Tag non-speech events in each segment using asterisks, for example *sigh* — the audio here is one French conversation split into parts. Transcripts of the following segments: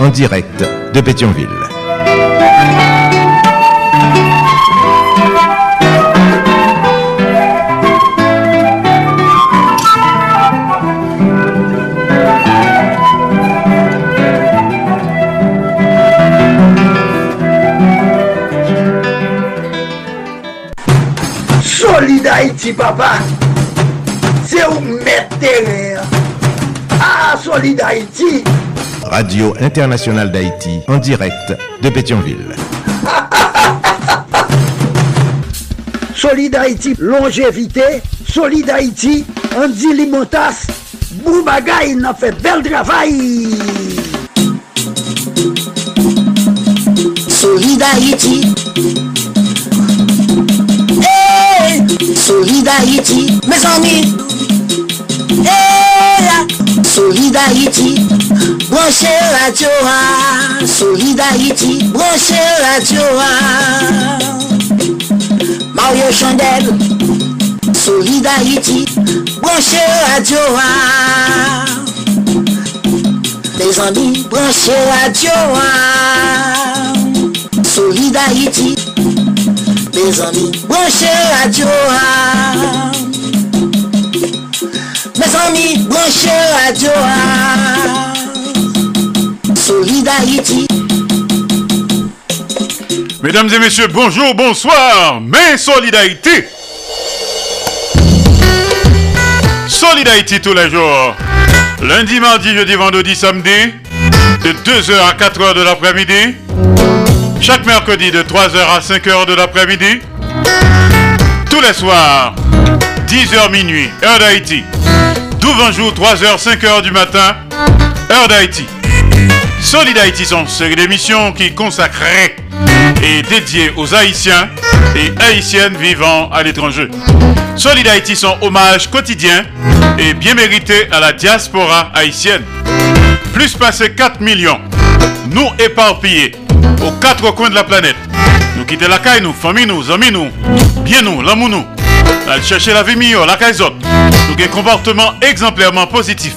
en direct de Pétionville. Solid papa. C'est où mettre Ah, Solid. Radio Internationale d'Haïti en direct de Pétionville. Solid Haïti, longévité. Solid Haïti, Andy Limotas. Boubagaï, n'a fait bel travail. Solid Haïti. Hey, Solid Haïti, mes amis. Hey, Solid Haïti, branchez radio, ah. Solid Haïti, branchez radio. ah. Mario Chandel, Solid Haïti, branchez radio. ah. Mes amis, branchez radio. ah. Solid Haïti, mes amis, branchez radio. ah. Mes amis, branchez radio. ah. Solid Haïti. Mesdames et messieurs, bonjour, bonsoir, mais solidarité. Solidarité tous les jours. Lundi, mardi, jeudi, vendredi, samedi, de 2h à 4h de l'après-midi. Chaque mercredi de 3h à 5h de l'après-midi. Tous les soirs, 10h minuit, heure d'Haïti. 12 jour, 3h, 5h du matin, heure d'Haïti. Solid Haïti une série d'émissions qui consacrées et dédiées aux Haïtiens et Haïtiennes vivant à l'étranger. Solid Haïti sont hommage quotidien et bien mérité à la diaspora haïtienne. Plus passé 4 millions, nous éparpillés aux quatre coins de la planète. Nous quittons la caille, nous, famille, nous, amis, nous, bien nous, l'amour, nous. Aller chercher la vie meilleure, la caille. Nous avons un comportement exemplairement positif.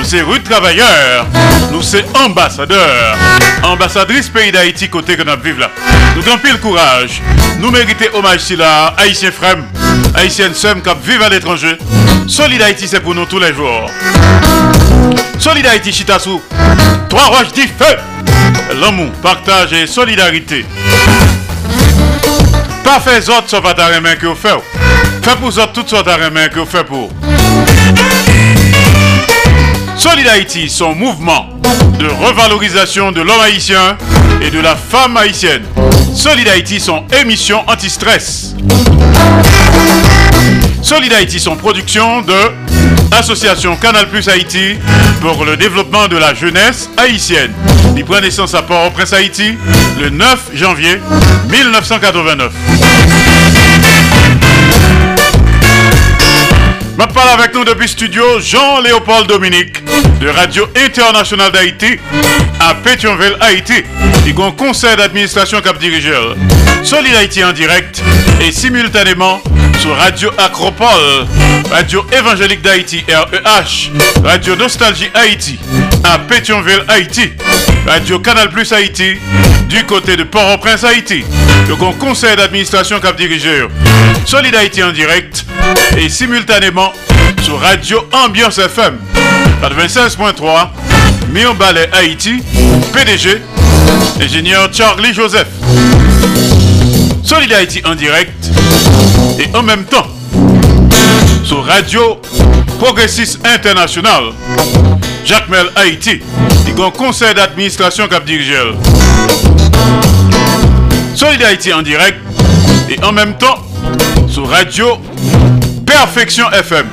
Nous sommes rudes travailleurs, nous sommes ambassadeurs, ambassadrices pays d'Haïti côté que nous vivons là. Nous avons pile courage, nous méritons hommage si là, haïtiens frères, haïtiennes sœurs qui vivent à l'étranger. Solid Haïti c'est pour nous tous les jours. Solid Haïti Chitassou, trois roches dit feu, l'amour, partage et solidarité. Pas fait autres sauf à ta main que vous faites. Fait pour autres toutes sortes de main que vous faites pour. Solid Haïti, son mouvement de revalorisation de l'homme haïtien et de la femme haïtienne. Solid Haïti, son émission anti-stress. Solid Haïti, son production de Association Canal Plus Haïti pour le développement de la jeunesse haïtienne. Il prend naissance à Port-au-Prince Haïti le 9 janvier 1989. Ma parle avec nous depuis studio Jean-Léopold Dominique de Radio Internationale d'Haïti à Pétionville, Haïti. Il y a un conseil d'administration cap dirigeur. Solid Haïti en direct et simultanément sur Radio Acropole, Radio Évangélique d'Haïti REH, Radio Nostalgie Haïti à Pétionville, Haïti, Radio Canal Plus Haïti du côté de Port-au-Prince, Haïti. Un conseil d'administration cap dirigeur. Solid Haïti en direct et simultanément sur Radio Ambiance FM 96.3 Mion Ballet Haïti PDG ingénieur Charlie Joseph Solid Haïti en direct et en même temps sur Radio Progressiste International Jacques Mel Haïti et un conseil d'administration cap dirigeur Solid Haïti en direct et en même temps sur Radio Perfection FM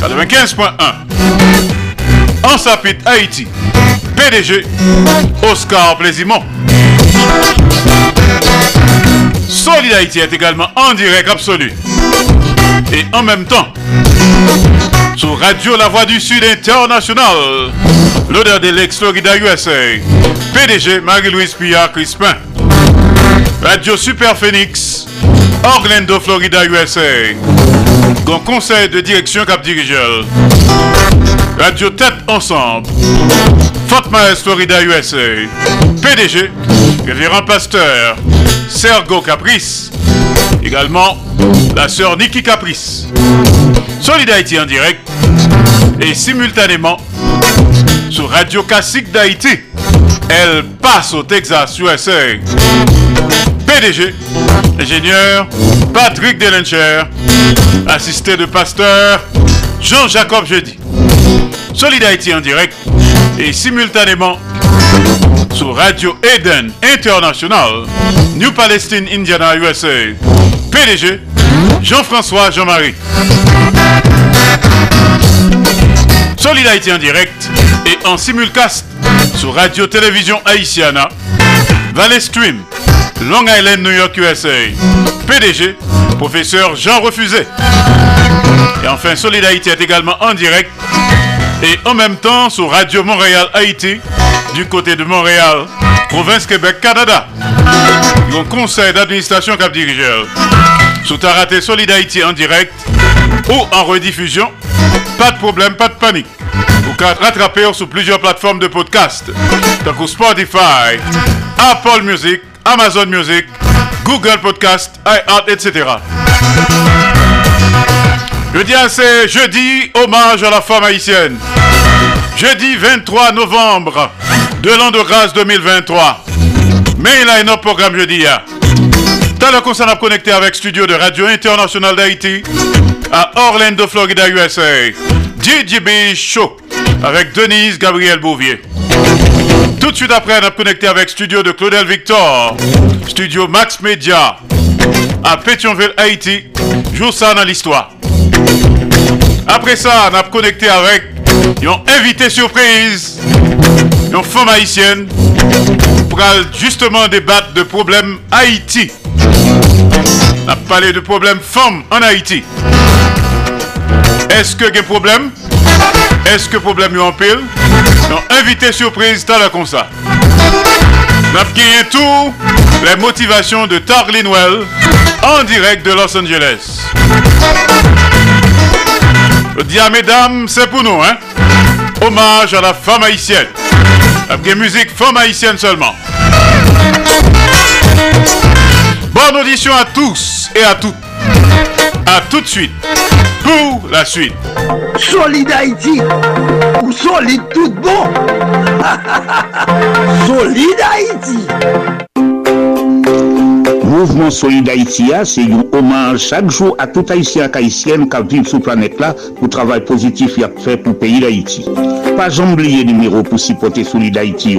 95.1 En Sapit Haïti PDG, Oscar Plaisimont. Solid Haïti est également en direct absolu. Et en même temps, sur Radio La Voix du Sud International, l'odeur de l'ex-Florida USA, PDG Marie-Louise Pillard Crispin. Radio Super Phoenix, Orlando, Florida, USA. Grand conseil de direction cap dirigeur. Radio Tête Ensemble. Fort Myers, Florida, USA. PDG, révérend pasteur Sergo Caprice. Également, la sœur Nikki Caprice. Solid en direct et simultanément sur Radio Classique d'Haïti. Elle passe au Texas, USA. PDG, ingénieur Patrick Delencher, assisté de pasteur Jean-Jacob Jeudi. Solid Haïti en direct et simultanément sur Radio Eden International, New Palestine, Indiana, USA. PDG, Jean-François Jean-Marie. Solid Haïti en direct et en simulcast sur Radio Télévision Haïtiana, Valley Stream, Long Island, New York, USA. PDG, professeur Jean Refusé. Et enfin, Solid Haïti est également en direct et en même temps sur Radio Montréal Haïti du côté de Montréal, province Québec, Canada. Le conseil d'administration cap dirigeur. Sous ta raté Solid Haïti en direct ou en rediffusion, pas de problème, pas de panique. Vous pouvez rattraper sur plusieurs plateformes de podcast, comme Spotify, Apple Music, Amazon Music, Google Podcast, iHeart, etc. Jeudi, c'est jeudi, hommage à la femme haïtienne. Jeudi 23 novembre de l'an de grâce 2023. Mais il a un autre programme jeudi. T'as le concert à connecter avec Studio de Radio International d'Haïti à Orlando, Florida, USA. DJB Show avec Denise Gabriel Bouvier. Tout de suite après, on a connecté avec Studio de Claudel Victor, Studio Max Media à Pétionville, Haïti. Joue ça dans l'histoire. Après ça, on a connecté avec un invité surprise, une femme haïtienne, pour justement débattre de problèmes Haïti. On a parlé de problèmes femmes en Haïti. Est-ce que y a problème? Est-ce que problème est en pile? Non, invité surprise, t'as là comme ça. Gagné tout les motivations de Tarlin Well en direct de Los Angeles. Je dis à mesdames, c'est pour nous, hein? Hommage à la femme haïtienne. Avec musique femme haïtienne seulement. Bonne audition à tous et à toutes. À tout de suite pour la suite. Solid Haïti ou solide tout bon. *laughs* solide Haïti. Mouvement Solid Haïti, c'est un hommage chaque jour à tout haïtien haïtienne qui vivent sur la planète là pour le travail positif qu'il a fait pour le pays d'Haïti. Pas oublier le numéro pour supporter Solid Haïti.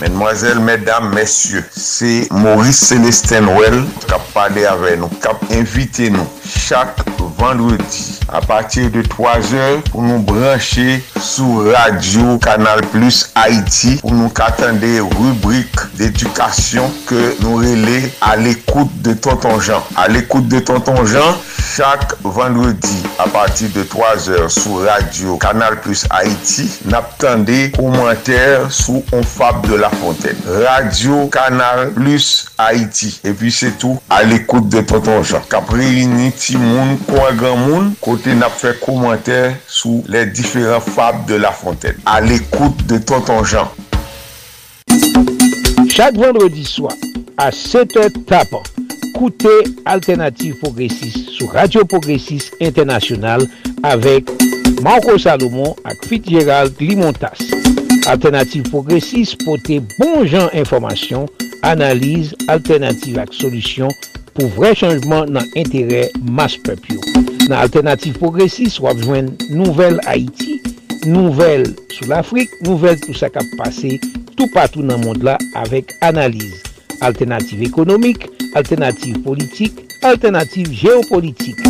Mesdemoiselles, mesdames, messieurs, c'est Maurice Célestin Well qui a parlé avec nous, qui a invité nous. Chaque vendredi à partir de 3 heures pour nous brancher sur Radio Canal Plus Haïti pour nous attendre des rubriques d'éducation que nous relais à l'écoute de Tonton Jean. À l'écoute de Tonton Jean, chaque vendredi à partir de 3 heures sur Radio Canal Plus Haïti, n'attendez commentaires sous On Fab de la Fontaine. Radio Canal Plus Haïti. E pi se tou, al ekoute de Potonjan. Kapre yini ti moun, kwa gran moun, kote nap fe komantè sou le diferent fab de La Fontaine. Al ekoute de Potonjan. Chak vendredi swa, a 7h tapan, koute Alternative Progressive sou Radio Progressive Internationale avek Marco Salomon ak Fit Gérald Limontas. Alternative Progressive pote bon jan informasyon, analize, alternative ak solusyon pou vre chanjman nan entere mas pepyo. Nan Alternative Progressive wap jwen nouvel Haiti, nouvel sou l'Afrique, nouvel tout sa kap pase tout patou nan mond la avek analize. Alternative ekonomik, alternative politik, alternative geopolitik.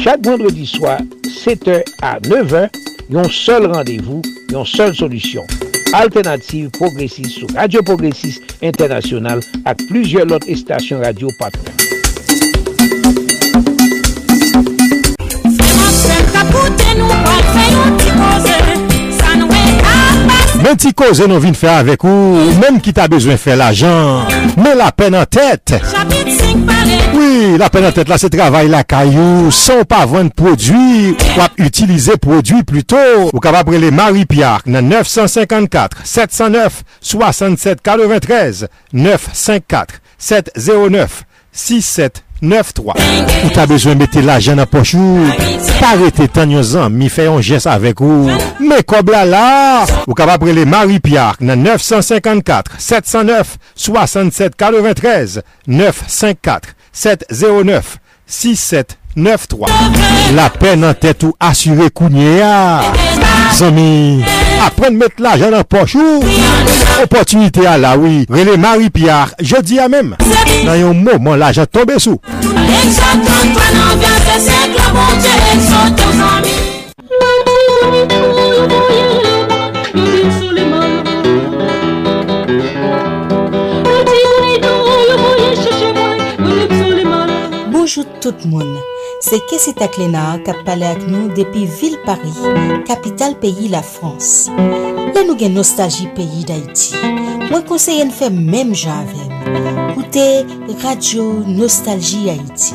Chak vendredi swa, 7h a 9h, yon sol randevou, yon sol solusyon. Alternative Progressiste sou Radio Progressiste International ak plujel lot estasyon radio ti koze nou vin fè avek ou, men ki ta bezwen fè la jan, men la pen an tèt. Oui, la pen an tèt la se travay la kayou, son pa vwen prodwi, wap utilize prodwi pluto. Ou kapap prele Marie-Pierre nan 954-709-6743, 954-709-6743. 9-3. Ou ta bezwen mette la jen apochou. Parete tan yon zan, mi fè yon jes avek ou. Me kob la. la Ou kaba prele Marie Pierre nan 954-709-6743 954-709-6793. La pen nan tèt ou asyre kounye a. Ah. Zami, apren met la jan an pochou. Opotunite a la oui, rele Marie Pierre, je di a mem. Nan yon mouman la jan tombe sou. Bonjour tout le monde. Se Kessi Taklenar kap pale ak nou depi vil Paris, kapital peyi la Frans. Le nou gen nostalji peyi d'Haïti. Mwen konseye n fe mèm javem. Koute Radio Nostalgie Haiti.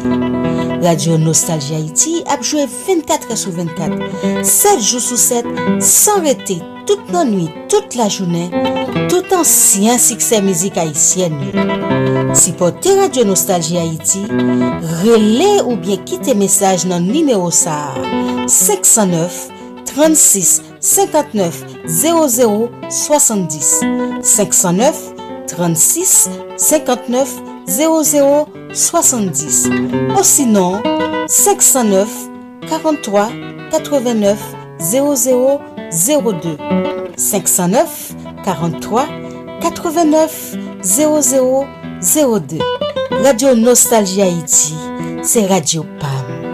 Radio Nostalgie Haiti apjouè 24 sou 24. 7 jou sou 7. San rete. Tout nan nwi. Tout la jounen. Tout ansyen sikse mizik Haitien yo. Si pote Radio Nostalgie Haiti, rele ou bien kite mesaj nan nimero sa. 509 36 59 00 70 509 36 59 00 70 ou sinon 509 43 89 00 02 509 43 89 00 02 Radio Nostalgie Haïti, c'est Radio PAM.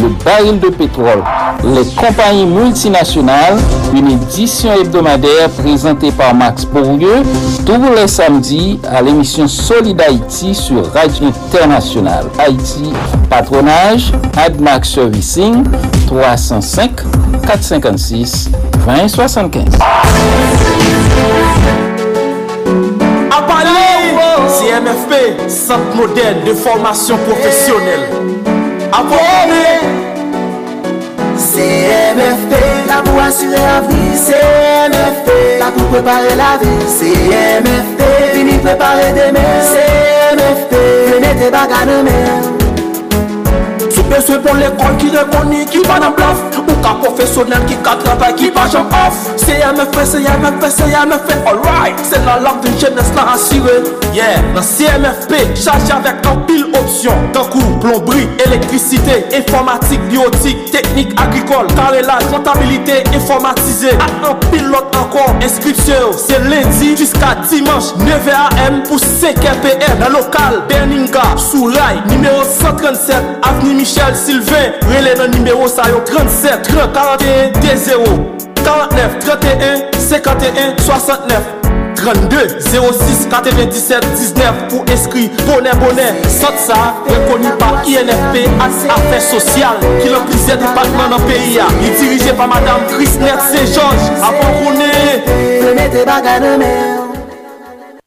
le baril de pétrole, les compagnies multinationales, une édition hebdomadaire présentée par Max Bourdieu tous les samedis à l'émission Solid Haïti sur Radio Internationale. Haïti, patronage, AdMax Servicing, 305 456 2075. À Paris, CMFP, Centre moderne de formation professionnelle. Apone CMFP La pou asyre avni CMFP La pou prepare la vi CMFP Vini prepare deme CMFP Vene te baga nan men. bezwe pou l'ekol ki rekoni ki pa nan blaf Ou ka profesyonel ki ka travay, ki pa jan off. CMFP, CMFP, CMFP, alright. Se nan lak din jenes la asire Yeah, nan CMFP, chaje avèk an pil opsyon Tankou, plombri, elektrisite, informatik, biotik, teknik, agrikol Karelaj, rentabilite, informatize Ak an pil lot ankon, inskripsyon Se lendi, jiska dimanche, 9am pou 5pm Nan lokal, Berninga, Soulay, nimeyo 137, avni Michel Sylvain, relè nan numéro sa yo 37 30 41 D0 49 31 51 69 32 06 97 19 pou eskri bonè bonè Sot sa, rekoni pa INFP ak Afè Sosyal ki lè plizè depatman nan peyi ya Li dirije pa Madame Christnet Saint-Georges Apon kounè Venez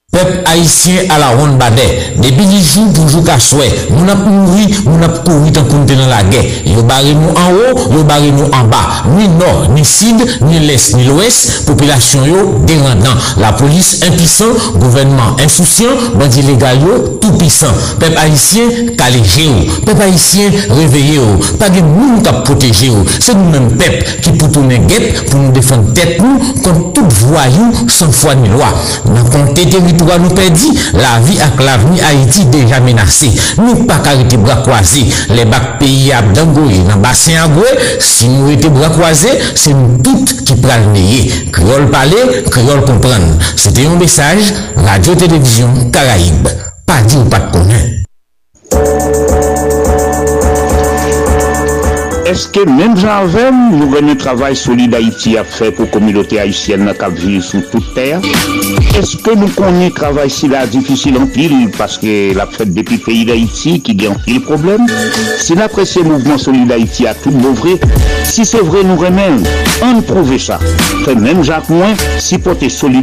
Pep haisyen ala ron bade, debi li jou poujou ka swè, moun ap mouri, moun ap kouri tan konten nan la gè. Yo bare nou an ou, yo bare nou an ba. Ni nor, ni sid, ni les, ni lwes, populasyon yo derandan. La polis impisan, gouvenman insoucian, bandi legal yo tout pisan. Pep haisyen kaleje yo, pep haisyen reveye yo, pa gen moun kap proteje yo. Se nou men pep ki pou tounen gèp pou nou defan tèt nou kon tout vwa yo san fwa ni lwa. Nan kon te teri territoire nous perdit, la vie avec l'avenir Haïti déjà menacée. Nous pas arrêter bras croisés. Les bacs pays à Dangoye, dans bassin à si nous étions bras croisés, c'est nous toutes qui prenons le Créole parler, créole comprendre. C'était un message, Radio-Télévision Caraïbe. Pas dit ou pas de connaître. Est-ce que même j'avais, nous avons un travail solide Haïti à faire pour la communauté haïtienne qui vit sur toute terre? Est-ce que nous connaissons travail si là difficile en pile parce que la fête depuis le pays d'Haïti qui a en pile problème? Si l'apprécié mouvement solide Haïti a tout vrai, si c'est vrai, nous remène, on prouve ça. Fait même Jacques Moins, si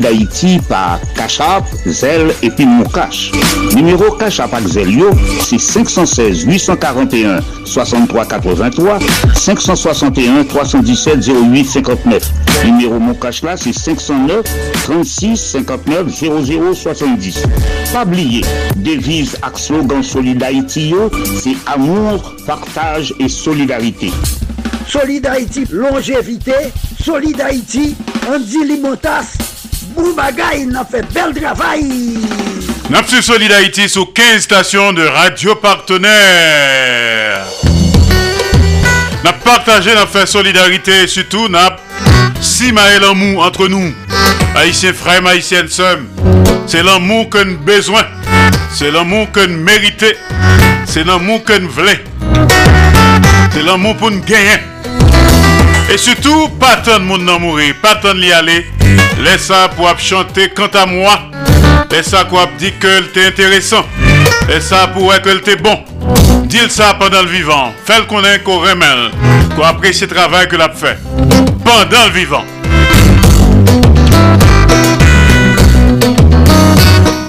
Haïti par Cachap, Zel et puis Moukache. Numéro Cachap avec Zelio, c'est 516 841 63 83 561 317 08 59. Numéro mon cash là, c'est 509 36 59 00 70. Pas oublier, devise ak slogan Solidarité, c'est amour, partage et solidarité. Solidarité, longévité, Solidarité, Andy Limotas, Boubagaï, n'a fait bel travail. Napsu Solidarité sous 15 stations de radio partenaires. N'a partagé, n'a fait solidarité, surtout n'a si l'amour entre nous. Haïtiens frères, haïtiennes sœurs. C'est l'amour que nous besoin. C'est l'amour que nous. C'est l'amour que nous voulons. C'est l'amour pour nous gagner. Et surtout, pas tant de monde mourir, pas tant d'y aller. Laisse ça pour chanter quant à moi. Laisse ça pour dire que c'est intéressant. Laisse ça pour que c'est bon. Dis ça pendant le vivant. Fais le connaître qu'on remèle. Qu'on apprécie le travail que l'a fait. Pendant le vivant.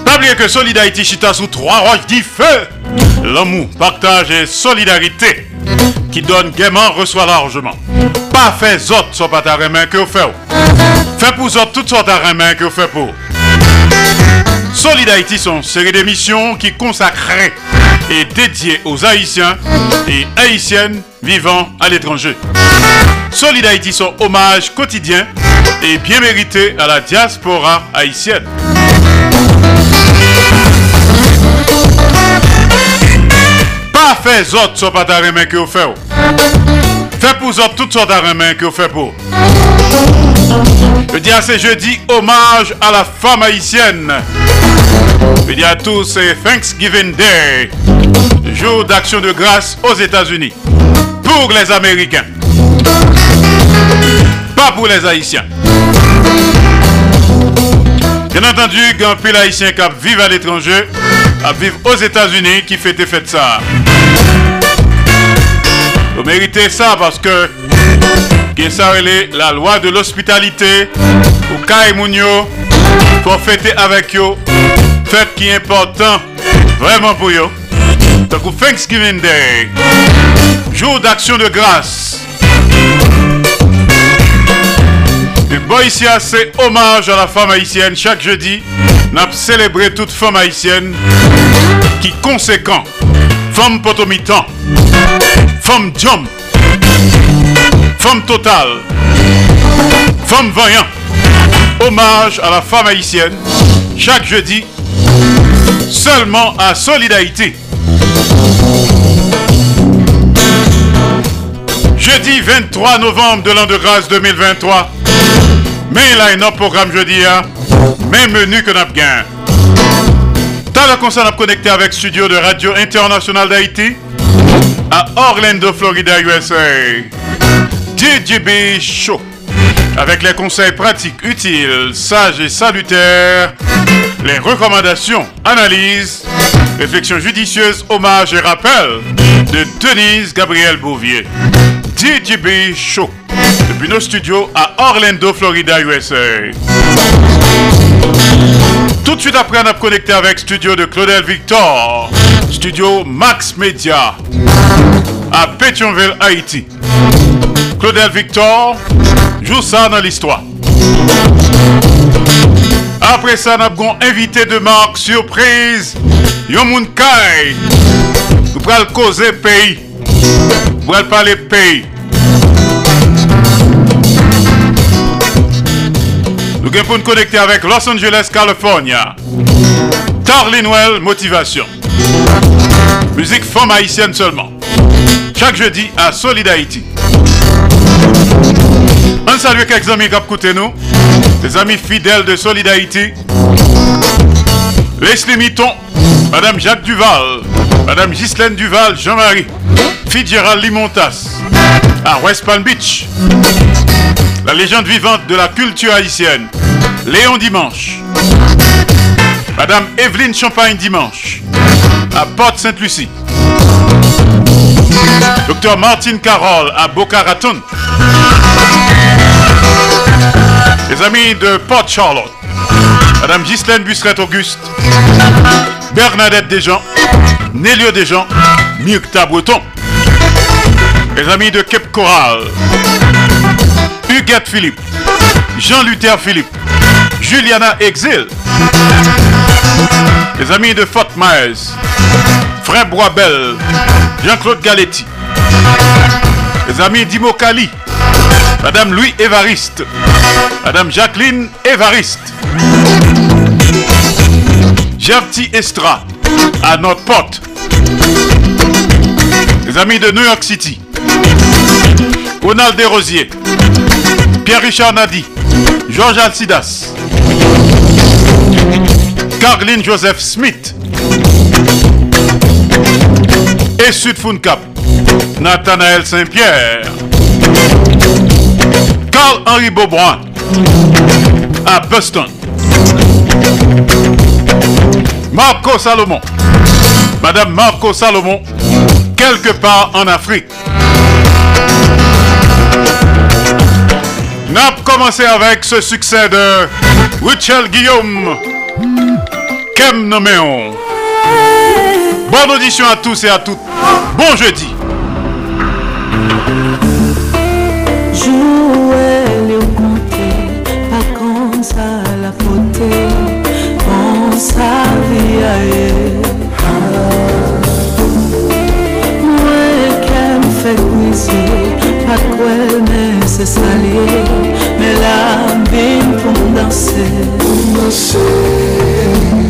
Pas oublier que Solidarité Chita sous trois roches dit feu. L'amour, partage et solidarité qui donne gaiement reçoit largement. Pas fait autres soit pas ta main que vous faites. Fait pour autres toutes sortes de que vous faites pour. Solidarité sont une série d'émissions qui consacrées et dédiées aux Haïtiens et Haïtiennes vivant à l'étranger. Solidarité sont hommage quotidien et bien mérité à la diaspora haïtienne. Pas fait autres soit pas ta que vous faites. Fait pour autres toutes sortes de que vous faites pour. Je dis à ce jeudi hommage à la femme haïtienne. Je dis à tous c'est Thanksgiving Day, jour d'action de grâce aux États-Unis. Pour les Américains. Pas pour les Haïtiens. Bien entendu, un pile haïtien qui vivent à l'étranger, à vivre aux États-Unis, qui fait et fait ça. Vous méritez ça parce que qui ça la loi de l'hospitalité. Ou Kai Mounio pour fêter avec eux fête qui est important vraiment pour eux donc Thanksgiving Day jour d'action de grâce. Et bon ici c'est hommage à la femme haïtienne chaque jeudi n'a célébré toute femme haïtienne qui conséquent. Femme potomitan. Femme jump Femme totale, femme vaillant, hommage à la femme haïtienne, chaque jeudi, seulement à Solidarité. Jeudi 23 novembre de l'an de grâce 2023, mais il a un programme jeudi, hein? même menu que n'a gain. T'as la concert à connecter avec studio de Radio Internationale d'Haïti à Orlando, Florida, USA. DJB Show. Avec les conseils pratiques, utiles, sages et salutaires, les recommandations, analyses, réflexions judicieuses, hommages et rappels de Denise Gabriel Bouvier. DJB Show. Depuis nos studios à Orlando, Florida, USA. Tout de suite après, on a connecté avec studio de Claudel Victor, studio Max Media à Pétionville, Haïti. Claudel Victor joue ça dans l'histoire. Après ça, nous avons invité de marque surprise, Yomun Kai. Nous allons causer pays. Nous allons parler pays. Nous allons nous connecter avec Los Angeles, California. Tarlinwell Motivation. Musique femme haïtienne seulement. Chaque jeudi à Solid Haïti. On salue quelques amis qui écoutent nous. Amis fidèles de Solid Haïti. Leslie Mitton, Madame Jacques Duval, Madame Ghislaine Duval, Jean-Marie, Fitzgerald Limontas, à West Palm Beach. La légende vivante de la culture haïtienne, Léon Dimanche. Madame Evelyne Champagne Dimanche, à Porte-Sainte-Lucie. Docteur Martine Carole à Boca Raton. Les amis de Port Charlotte. Madame Ghislaine Busseret Auguste. Bernadette Desjans. Nélio Desjans. Myrta Breton. Les amis de Cape Coral. Huguette Philippe. Jean-Luther Philippe. Juliana Exil. Les amis de Fort Myers. Frère Boisbel. Jean-Claude Galetti. Les amis d'Imokali. Madame Louis Évariste. Madame Jacqueline Évariste. Gerti Estra. À notre porte. Les amis de New York City. Ronald Desrosiers. Pierre-Richard Nadi. Georges Alcidas. Caroline Joseph Smith. Et Sud Cap. Nathanaël Saint-Pierre. Carl-Henri Beaubrun à Boston. Marco Salomon. Madame Marco Salomon, quelque part en Afrique. N'a commencé avec ce succès de Richel Guillaume. Kem Noméon. Bonne audition à tous et à toutes. Bon jeudi. salé Mais la vin pour danser. Pour danser.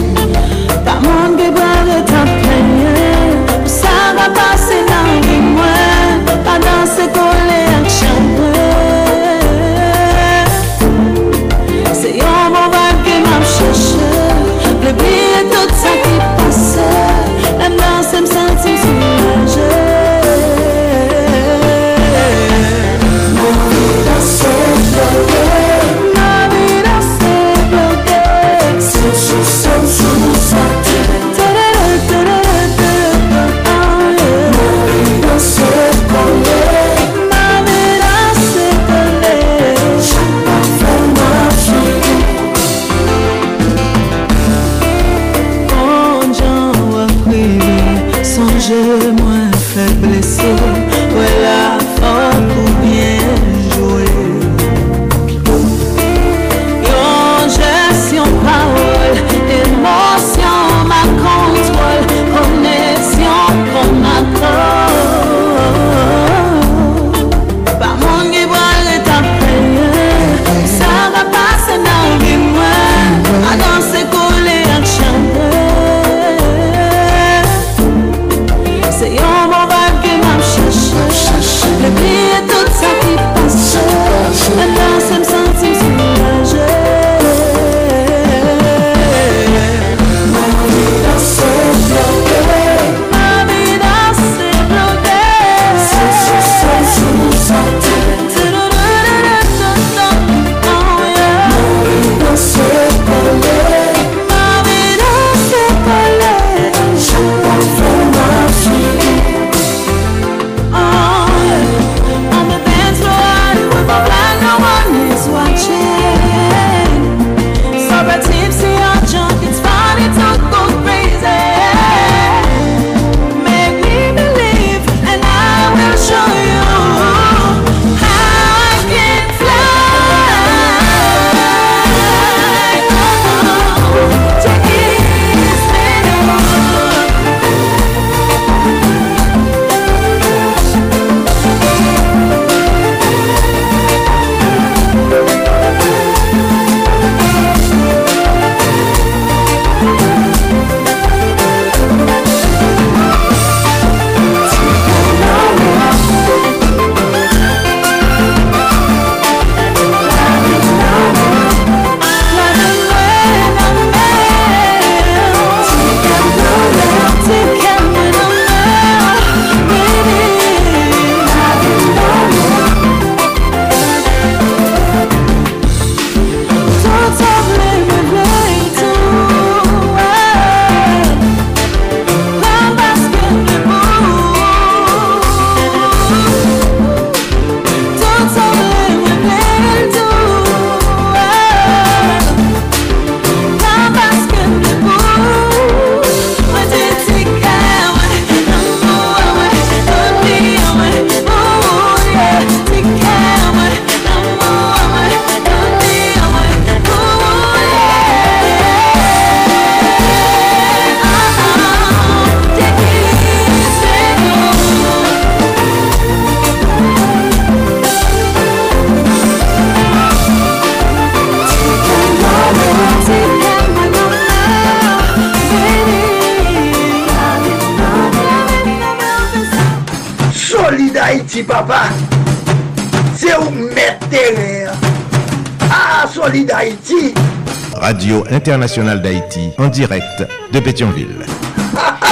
Radio Internationale d'Haïti, en direct de Pétionville.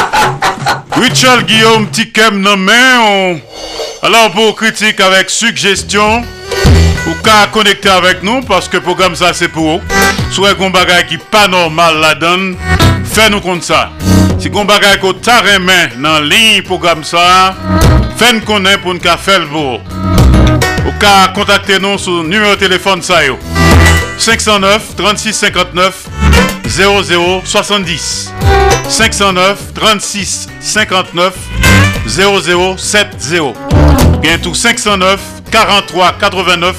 *laughs* Richard Guillaume Tikem nommé. On... Alors pour critique avec suggestion, ou qu'à connecter avec nous parce que programme ça c'est pour vous. Soit un bagage qui pas normal la donne, fais-nous compte ça. Si un bagage qui est main dans ligne programme ça, fais-nous connaître pour nous faire le beau. Ou qu'à contacter nous sur numéro de téléphone ça yo. 509 36 59 00 70 509 36 59 00 70 Bien tout 509 43 89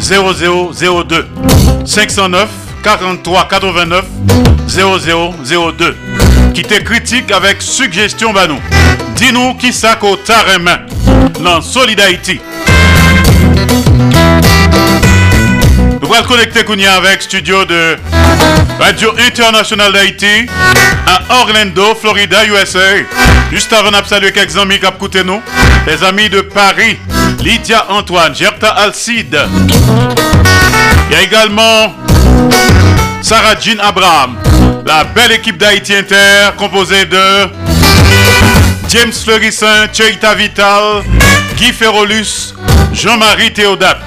0002 509 43 89 0002 qui te critique avec suggestion banou. Dis-nous qui ça qu'au main. Dans Solidarité. Nous allons connecter Kounia avec studio de Radio International d'Haïti à Orlando, Florida, USA. Juste avant de saluer quelques amis qui ont nous, les amis de Paris, Lydia Antoine, Gerta Alcide. Il y a également Sarah Jean Abraham, la belle équipe d'Haïti Inter composée de James Fleurissin, Cheita Vital, Guy Ferrolus, Jean-Marie Théodate.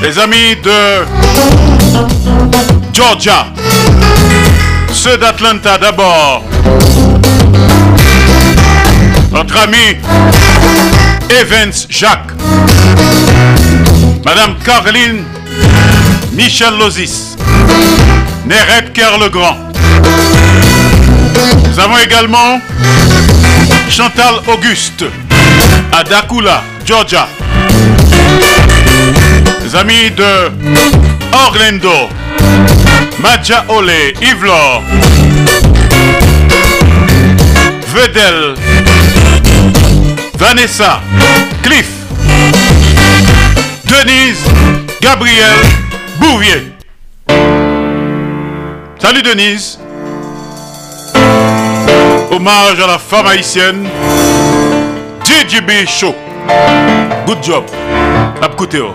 Les amis de Georgia, ceux d'Atlanta d'abord. Notre ami Evans Jacques. Madame Caroline Michel Lozis. Néret Kerr-Legrand. Nous avons également Chantal Auguste à Dakula, Georgia. Amis de Orlando, Madja Ole, Yves Vedel, Vanessa, Cliff, Denise, Gabriel, Bouvier. Salut Denise. Hommage à la femme haïtienne. DJB Show. Good job. Abkouteo.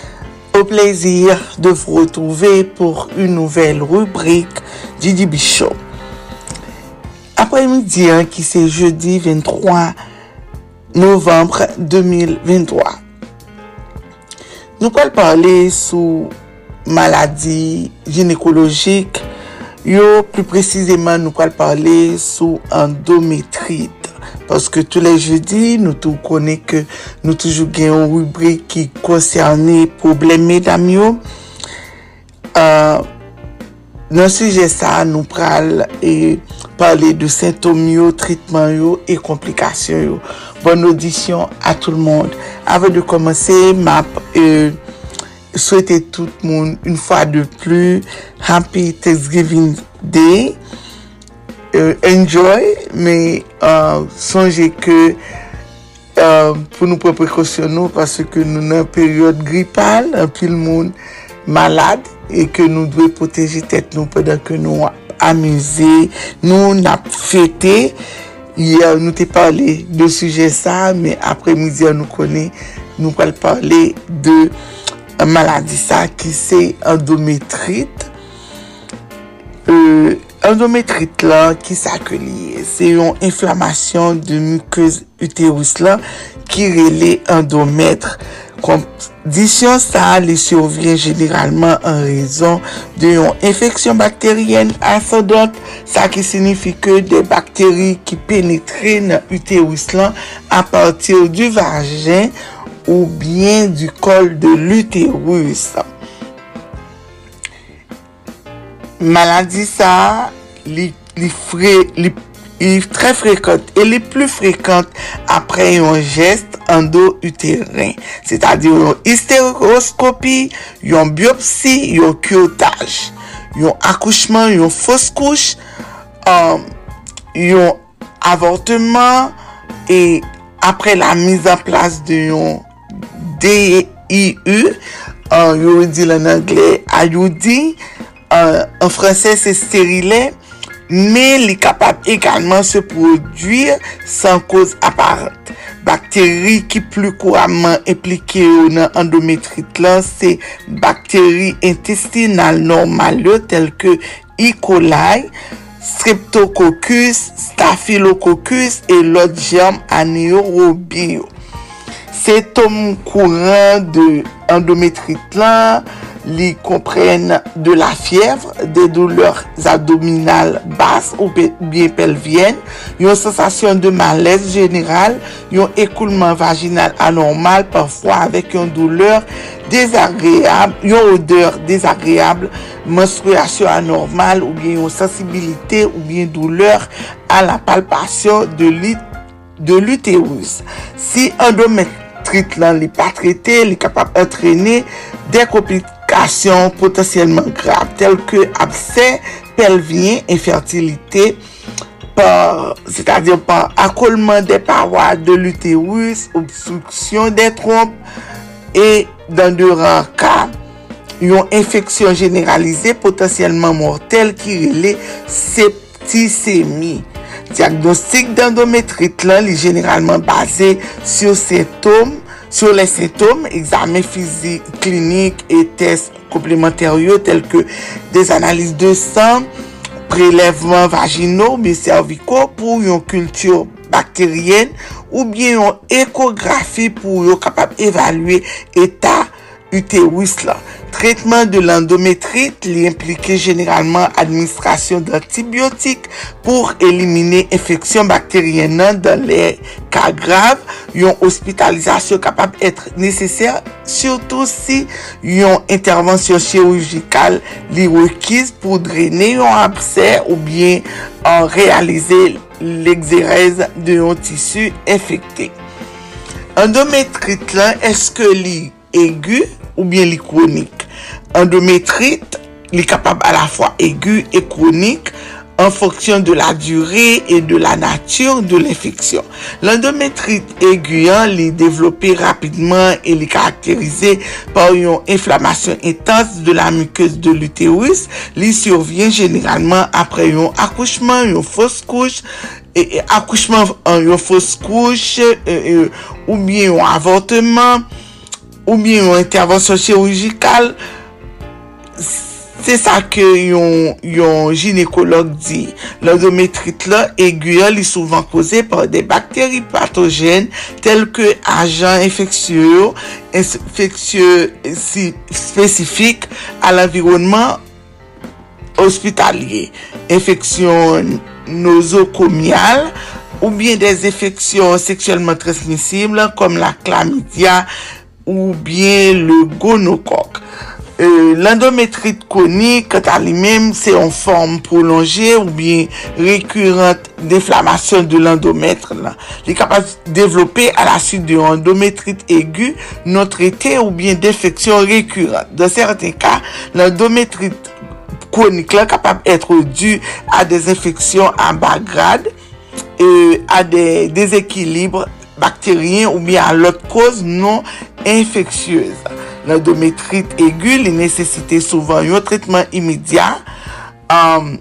Au plaisir de vous retrouver pour une nouvelle rubrique Didi Bichot. Après-midi, hein, qui c'est jeudi 23 novembre 2023. Nous allons parler sous maladie gynécologique. Plus précisément, nous allons parler sous endométrite. Paske tou le jeudi, nou tou konen ke nou toujou gen yon rubrik ki konserni probleme dam yo. Uh, nan suje sa, nou pral euh, e pale de sintom yo, tritman yo, e komplikasyon yo. Bon audisyon a tout le monde. Ave de komanse, map... E, euh, souhaiter tout le monde une fois de plus Happy Thanksgiving Day Euh, enjoy, mais euh, songez que euh, pour nous prendre précaution nous, parce que nous sommes en période grippale, puis le monde malade et que nous devons protéger tête nous pendant que nous amuser, nous n'a fêté. Hier, nous t'ai parlé de sujet ça, mais après-midi, nous connaît, nous allons parler de maladie ça qui c'est endométrite. Euh, Endometrit la ki sa ke liye, se yon inflamasyon de mukeuse uterus la ki rele endometre. Kondisyon sa li survien generalman an rezon de yon infeksyon bakteryen asodot, sa ki signifi ke de bakteri ki penetre nan uterus la a patir du vajen ou bien du kol de l'uterus. maladi sa li, li, fre, li, li tre frekante e li plu frekante apre yon gest endo-uterin. Se ta di yon histeroskopi, yon biopsi, yon kyotaj, yon akouchman, yon fos kouch, um, yon avorteman, e apre la mizan plas de yon DIU, uh, yon di lan angle, a yon di, Euh, an fransè se sterilè, men li kapab ekalman se prodwir san koz aparente. Bakteri ki plu kouaman implike yo nan endometrit lan se bakteri intestinal normal yo tel ke E. coli, streptococcus, staphylococcus e lot jam anaerobio. Se tom kouran de endometrit lan, li comprennent de la fièvre, des douleurs abdominales basses ou bien pelviennes, une sensation de malaise général, un écoulement vaginal anormal, parfois avec une douleur désagréable, une odeur désagréable, menstruation anormale ou bien une sensibilité ou bien douleur à la palpation de l'utérus. Si endométrite n'est pas traité, il est capable d'entraîner des complications komplikasyon potasyelman grab tel ke apse pelvien infertilite par, se ta diyo par akolman de parwa de l'uterus, obstruksyon de tromp, e dan duran ka, yon infeksyon generalize potasyelman mortel ki rele septisemi. Diagnostik d'endometrit lan li generalman base sur septom Sur les symptômes, examen physique, clinique et tests complémentaires tels que des analyses de sang, prélèvements vaginaux, mais cervicaux pour une culture bactérienne ou bien une échographie pour être capable d'évaluer l'état utérus. la. Traitement de l'endométrite li implique généralement administration d'antibiotiques pour éliminer infection bactérienne dans les cas graves. Une hospitalisation capable d'être nécessaire, surtout si une intervention chirurgicale li requise pour drainer un abcès ou bien en réaliser l'exérèse d'un tissu infecté. Endométrite là, est-ce que li aigu ou bien li chronique? Endométrite, li capable à la fois aigu et chronique en fonction de la durée et de la nature de l'infection. L'endométrite aiguë est développée rapidement et est caractérisée par une inflammation intense de la muqueuse de l'utérus. Elle survient généralement après un accouchement, une fausse couche, accouchement en fausse couche, euh, euh, ou bien un avortement, ou bien yon intervensyon chirurgical, Se sa ke yon, yon ginekolog di, l'endometrit la eguyol li souvan koze par de bakteri patogen tel ke ajan infeksyon, infeksyon si, spesifik al environman ospitalye. Infeksyon nosokomial, ou bien des infeksyon seksyelman transmisible kom la klamidia ou bien le gonokok. Euh, l'endométrite chronique, quant à lui-même, c'est en forme prolongée ou bien récurrente d'inflammation de l'endomètre. Est capable de développer à la suite de endométrite aiguë non traitée ou bien d'infection récurrente. Dans certains cas, l'endométrite chronique est capable d'être due à des infections en bas grade et à des déséquilibres bactérien ou bien à l'autre cause non infectieuse. L'endométrite aiguë, les nécessitait souvent un traitement immédiat, euh,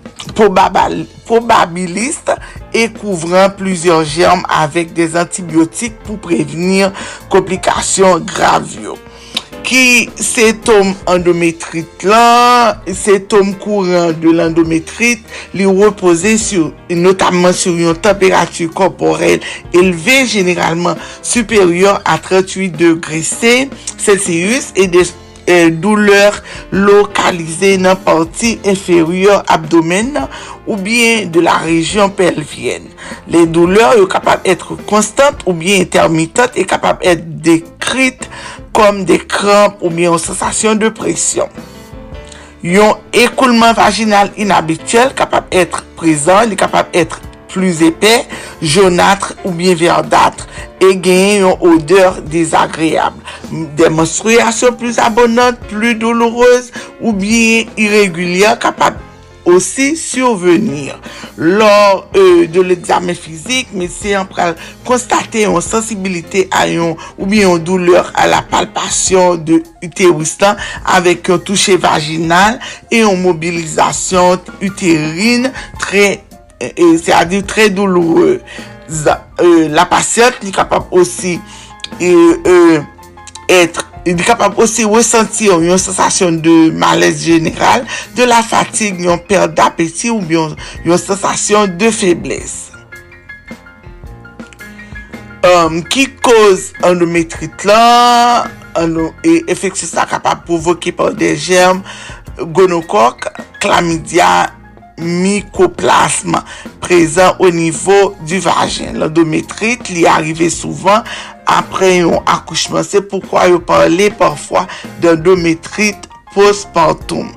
probabiliste et couvrant plusieurs germes avec des antibiotiques pour prévenir complications graves. Ki se tom endometrit la, se tom kouran de l'endometrit li repose notamman sur yon temperatur korporel eleve generalman superior a 38°C Celsius e de douleur lokalize nan parti inferior abdomen ou bien de la region pelvienne. Le douleur yon kapab etre konstante ou bien intermitante e kapab etre dekrite kom de kramp ou mi yon sensasyon de presyon. Yon ekoulement vaginal inabituel kapap etre prezant, li kapap etre plus epè, jonatre ou bien verdatre e genyen yon odeur desagreable. De menstruasyon plus abonante, plus douloureuse ou bien irregulier kapap aussi survenir. Lors euh, de l'examen physique, médecin pral constater une sensibilité à un ou bien une douleur à la palpation de utérus avec un toucher vaginal et une mobilisation utérine très, euh, c'est-à-dire très douloureuse. Euh, la patiente est capable aussi euh, euh, être di kapab osi resenti yon, yon sensasyon de malez general, de la fatig, yon per d'apeti ou yon, yon sensasyon de febles. Um, euh, ki koz endometrit la, endo, e efeksyon sa kapab provoke par de germ, gonokok, klamidia, mikoplasma prezant o nivou du vagin. L'endometrite li arrive souvan apre yon akouchman. Se poukwa yo parle parfwa d'endometrite postpartum.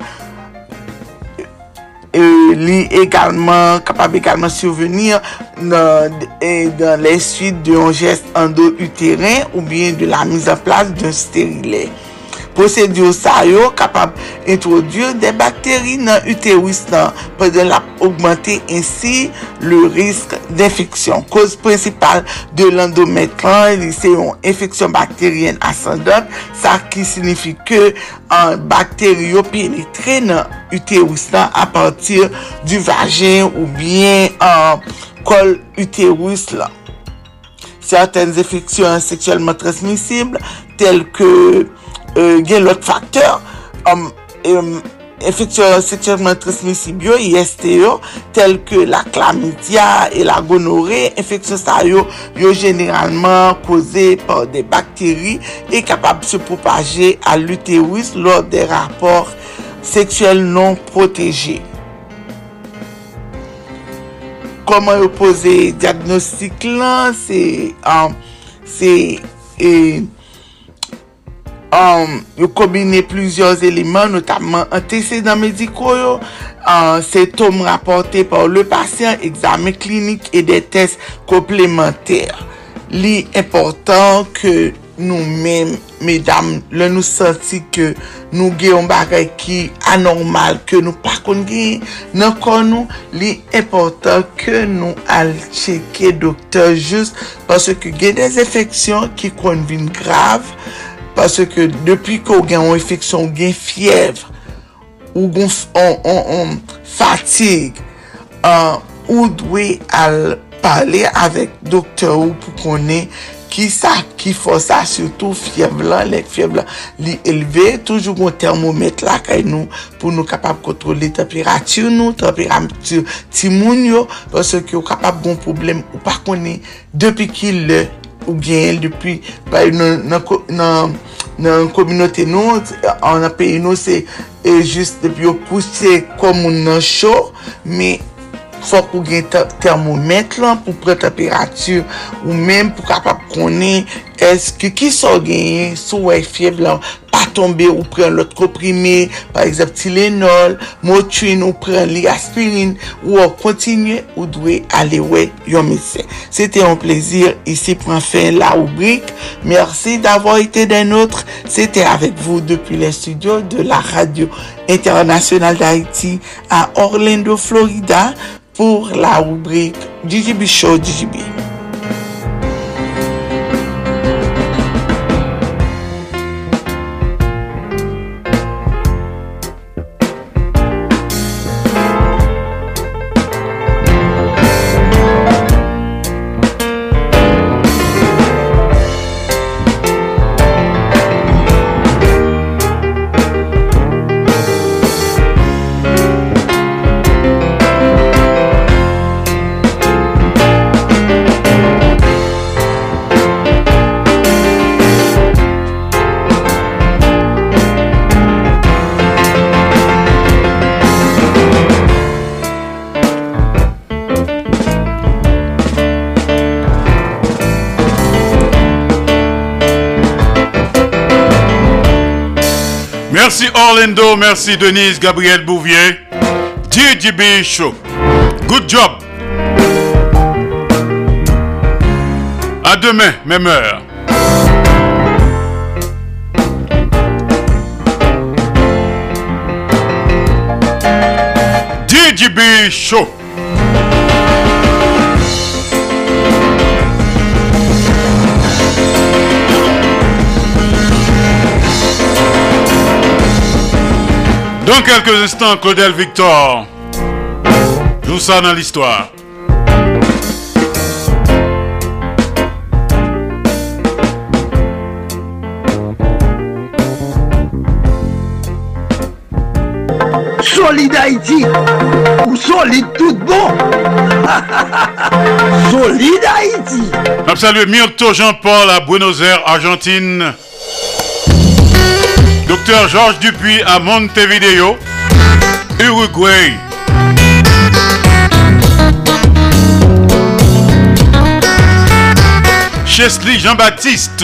Euh, li egalman, kapab egalman survenir nan, nan les suite de yon geste endo-uterin ou bien de la mise en place d'un stérilè. Posedyo sa yo kapab introdye de bakteri nan uterus nan pwede la augmente ensi le risk d'infeksyon. Koz prinsipal de l'endometran lise yon infeksyon bakteryen ascendant sa ki signifi ke an bakteryo penetre nan uterus nan a patir du vajen ou bien an kol uterus lan. Serten infeksyon seksuelman transmisible tel ke uh, gen lot faktor um, um, infeksyon seksyonman transmisibyo, ISTO, tel ke la klamidia e la gonore, infeksyon sa yo yo generalman koze par de bakteri e kapab se propaje al uterus lor de rapor seksyel non proteje. Koman yo pose diagnostik lan, se, um, se e, um, yo kombine plizyoz eleman, notabman antecedant mediko yo, um, uh, setom raporte par le pasyen, examen klinik e de test komplementer. Li important ke nou men, medam, le nou senti ke nou gen yon bagay ki anormal, ke nou pa kon gen nan kon nou, li important ke nou al cheke doktor just, parce ke gen des efeksyon ki kon vin grav, Pase ke depi ko gen yon infeksyon, gen fievre, ou gen an fatigue, uh, ou dwe al pale avek doktor ou pou konen ki sa ki fò sa, surtout fievre lan, lek fievre lan li elve, toujou kon termomet la kay nou pou nou kapap kontrole temperatur nou, temperatur timoun yo, pase ke ou kapap gon problem ou pa konen depi ki le ou gen el depi pa nan, nan nan kominote nou an apen nou se e jist depi yo pousse komoun nan chou me fok ou gen termomet lan pou pre temperatur ou men pou kapap konen eske ki so genye sou wè fiev lan pa tombe ou pren lot komprime par exemple Tylenol, Motrin ou pren li aspirine ou ou kontinye ou dwe ale wè yon medsen. C'était un plaisir ici prend fin la rubrique. Merci d'avoir été des nôtres. C'était avec vous depuis les studios de la radio internationale d'Haïti à Orlando, Florida pour la rubrique DJB Show DJB. Merci Orlando, merci Denise, Gabriel Bouvier, DJB Show. Good job. À demain, même heure. DJB Show. Dans quelques instants, Claudel Victor joue ça dans l'histoire. Solide Haïti ou solide tout bon *laughs* Solide Haïti Je salue Myrto Jean-Paul à Buenos Aires, Argentine. Docteur Georges Dupuis à Montevideo, Uruguay. Chesley Jean-Baptiste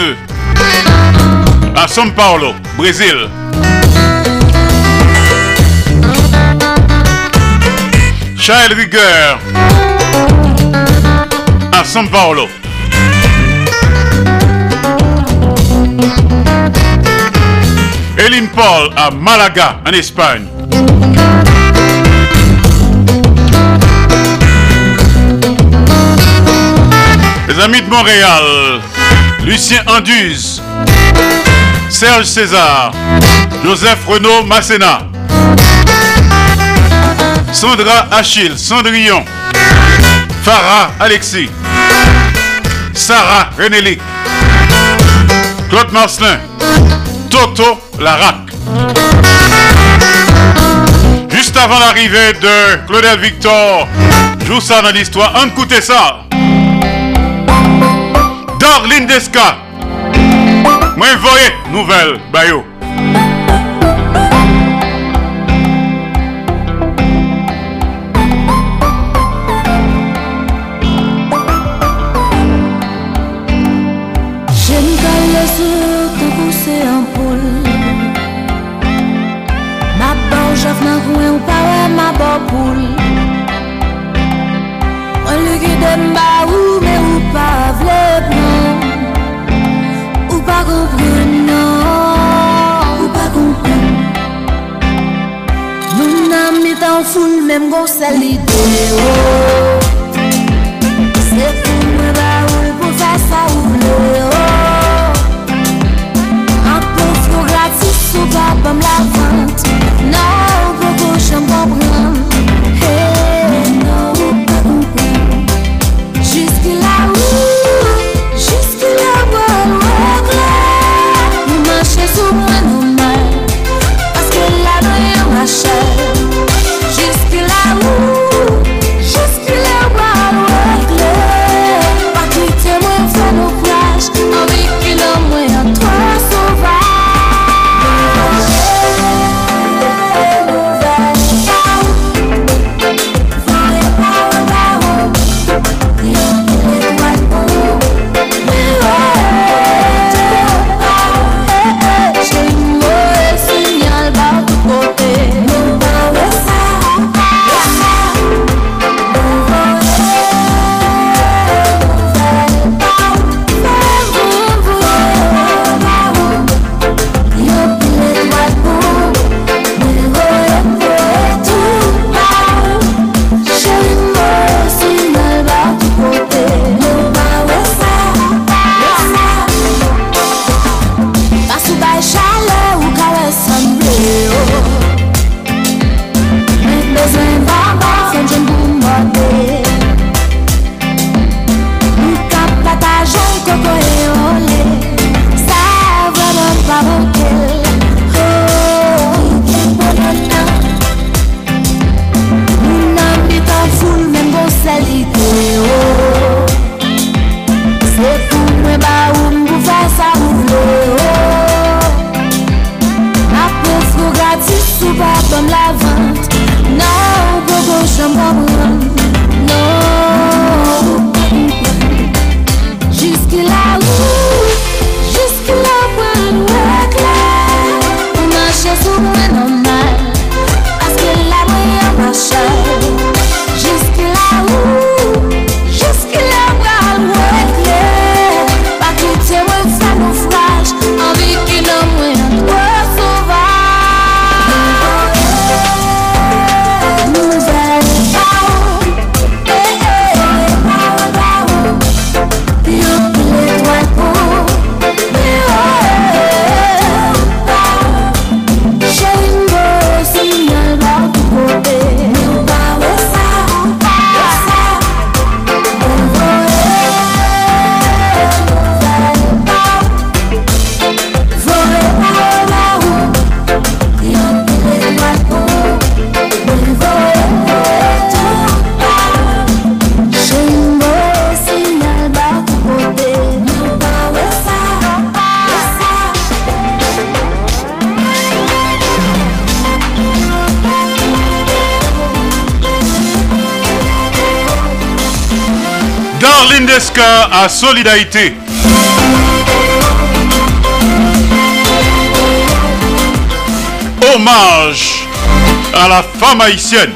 à São Paulo, Brésil. Charles Rigueur à São Paulo. Eline Paul à Malaga, en Espagne. Les amis de Montréal, Lucien Anduze, Serge César, Joseph Renaud Masséna, Sandra Achille, Cendrillon, Farah Alexis, Sarah Renélic, Claude Marcelin, Toto Larac. Juste avant l'arrivée de Claudel Victor, joue ça dans l'histoire, écoutez ça. Darlene Desca. Moi, voyez, nouvelle, Bayo. même go sali Solidarité. Hommage à la femme haïtienne.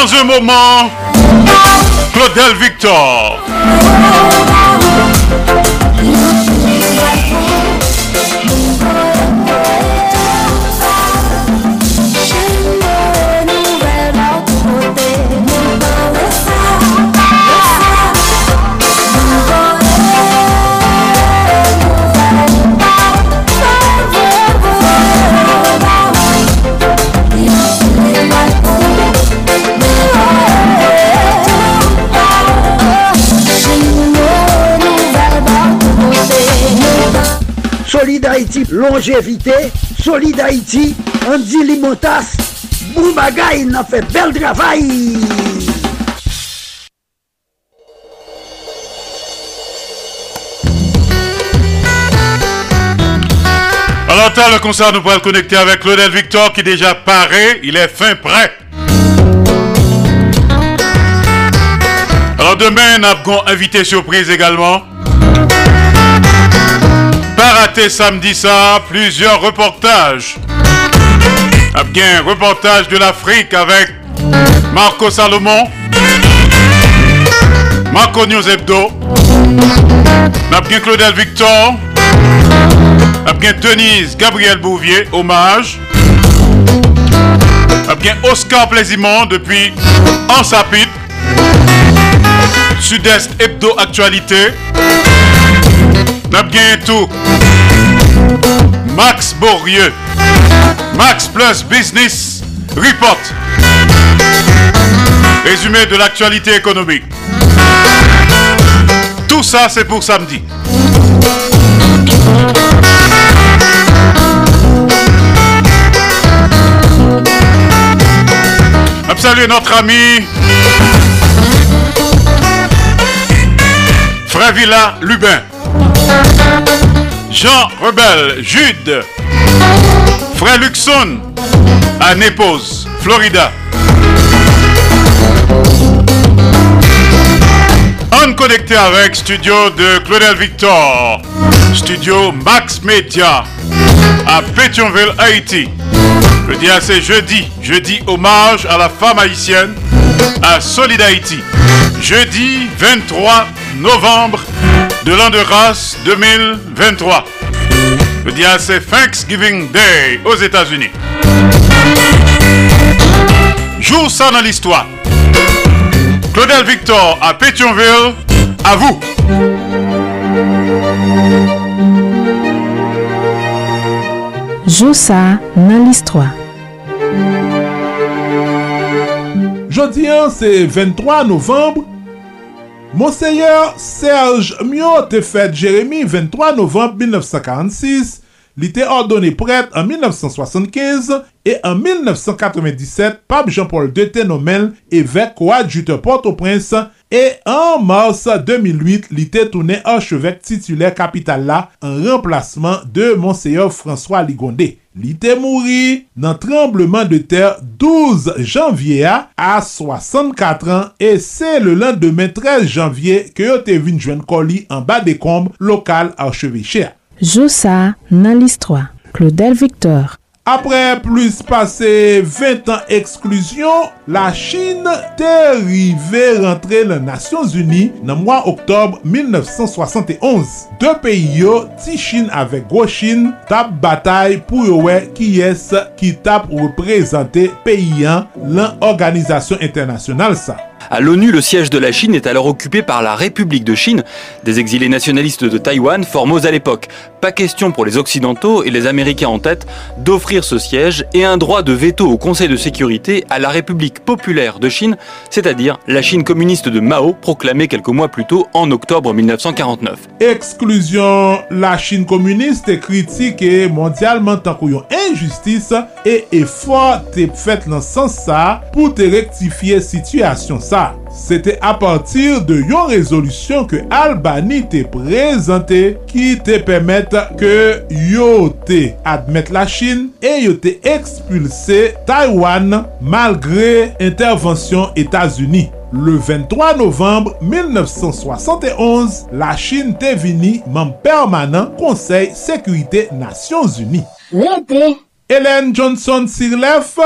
Dans un moment, Claudel Victor. Haïti, longévité. Solid Haïti, Andy Limotas. Boumagaï, il a fait bel travail. Alors, le concert, nous pourrons le connecter avec Claudel Victor qui déjà paré. Il est fin prêt. Alors, demain, nous avons invité surprise également. Samedi ça, plusieurs reportages. Bien, reportage de l'Afrique avec Marco Salomon, Marco News Hebdo, bien Claudel Victor, bien Denise Gabriel Bouvier, hommage, bien Oscar Plaisimont depuis Ansapit, Sud-Est Hebdo Actualité, bien tout. Max Bourrieux. Max Plus Business Report. Résumé de l'actualité économique. Tout ça, c'est pour samedi. Salut notre ami Frévilla Lubin. Jean Rebel, Jude, Frère Luxon, à Naples, Florida. On connecté avec studio de Claudel Victor, studio Max Media à Pétionville, Haïti. Je dis c'est jeudi, jeudi hommage à la femme haïtienne à Solid Haïti. Jeudi 23 novembre de l'an de grâce 2023. Je dis à c'est Thanksgiving Day aux États-Unis. Jour ça dans l'histoire. Claudel Victor à Pétionville, à vous. Jour ça dans l'histoire. Jeudi c'est 23 novembre. Monseigneur Serge Mio te fèd Jérémy 23 novembre 1946 Li te ordone prèt an 1975 e an 1997, Pape Jean-Paul II te nomel evèk koadjute Port-au-Prince e an mars 2008, li te toune archevèk titulè kapital la an remplasman de Monseyov François Ligondé. Li te mouri nan trembleman de ter 12 janvye a a 64 an e se le lan de men 13 janvye ke yo te vinjwen koli an ba dekomb lokal archevèche a. Joussa nan list 3. Claudel Victor. Apre plus pase 20 an eksklusyon, la Chine te rive rentre le Nasyons Uni nan mwa oktob 1971. De peyi yo, ti Chine avek gwo Chine tap batay pou yowe ki yes ki tap reprezante peyi an lan organizasyon internasyonal sa. À l'ONU, le siège de la Chine est alors occupé par la République de Chine. Des exilés nationalistes de Taïwan formos à l'époque. Pas question pour les Occidentaux et les Américains en tête d'offrir ce siège et un droit de veto au Conseil de sécurité à la République populaire de Chine, c'est-à-dire la Chine communiste de Mao, proclamée quelques mois plus tôt en octobre 1949. Exclusion la Chine communiste est critiquée mondialement tant injustice et effort est fait dans sens ça pour te rectifier situation C'était à partir de yon résolution que Albanie te présenté qui te permettent que yo te la Chine et yo te Taïwan malgré intervention États-Unis. Le 23 novembre 1971, la Chine te vini membre permanent Conseil Sécurité Nations Unies. Helen Johnson Sirleaf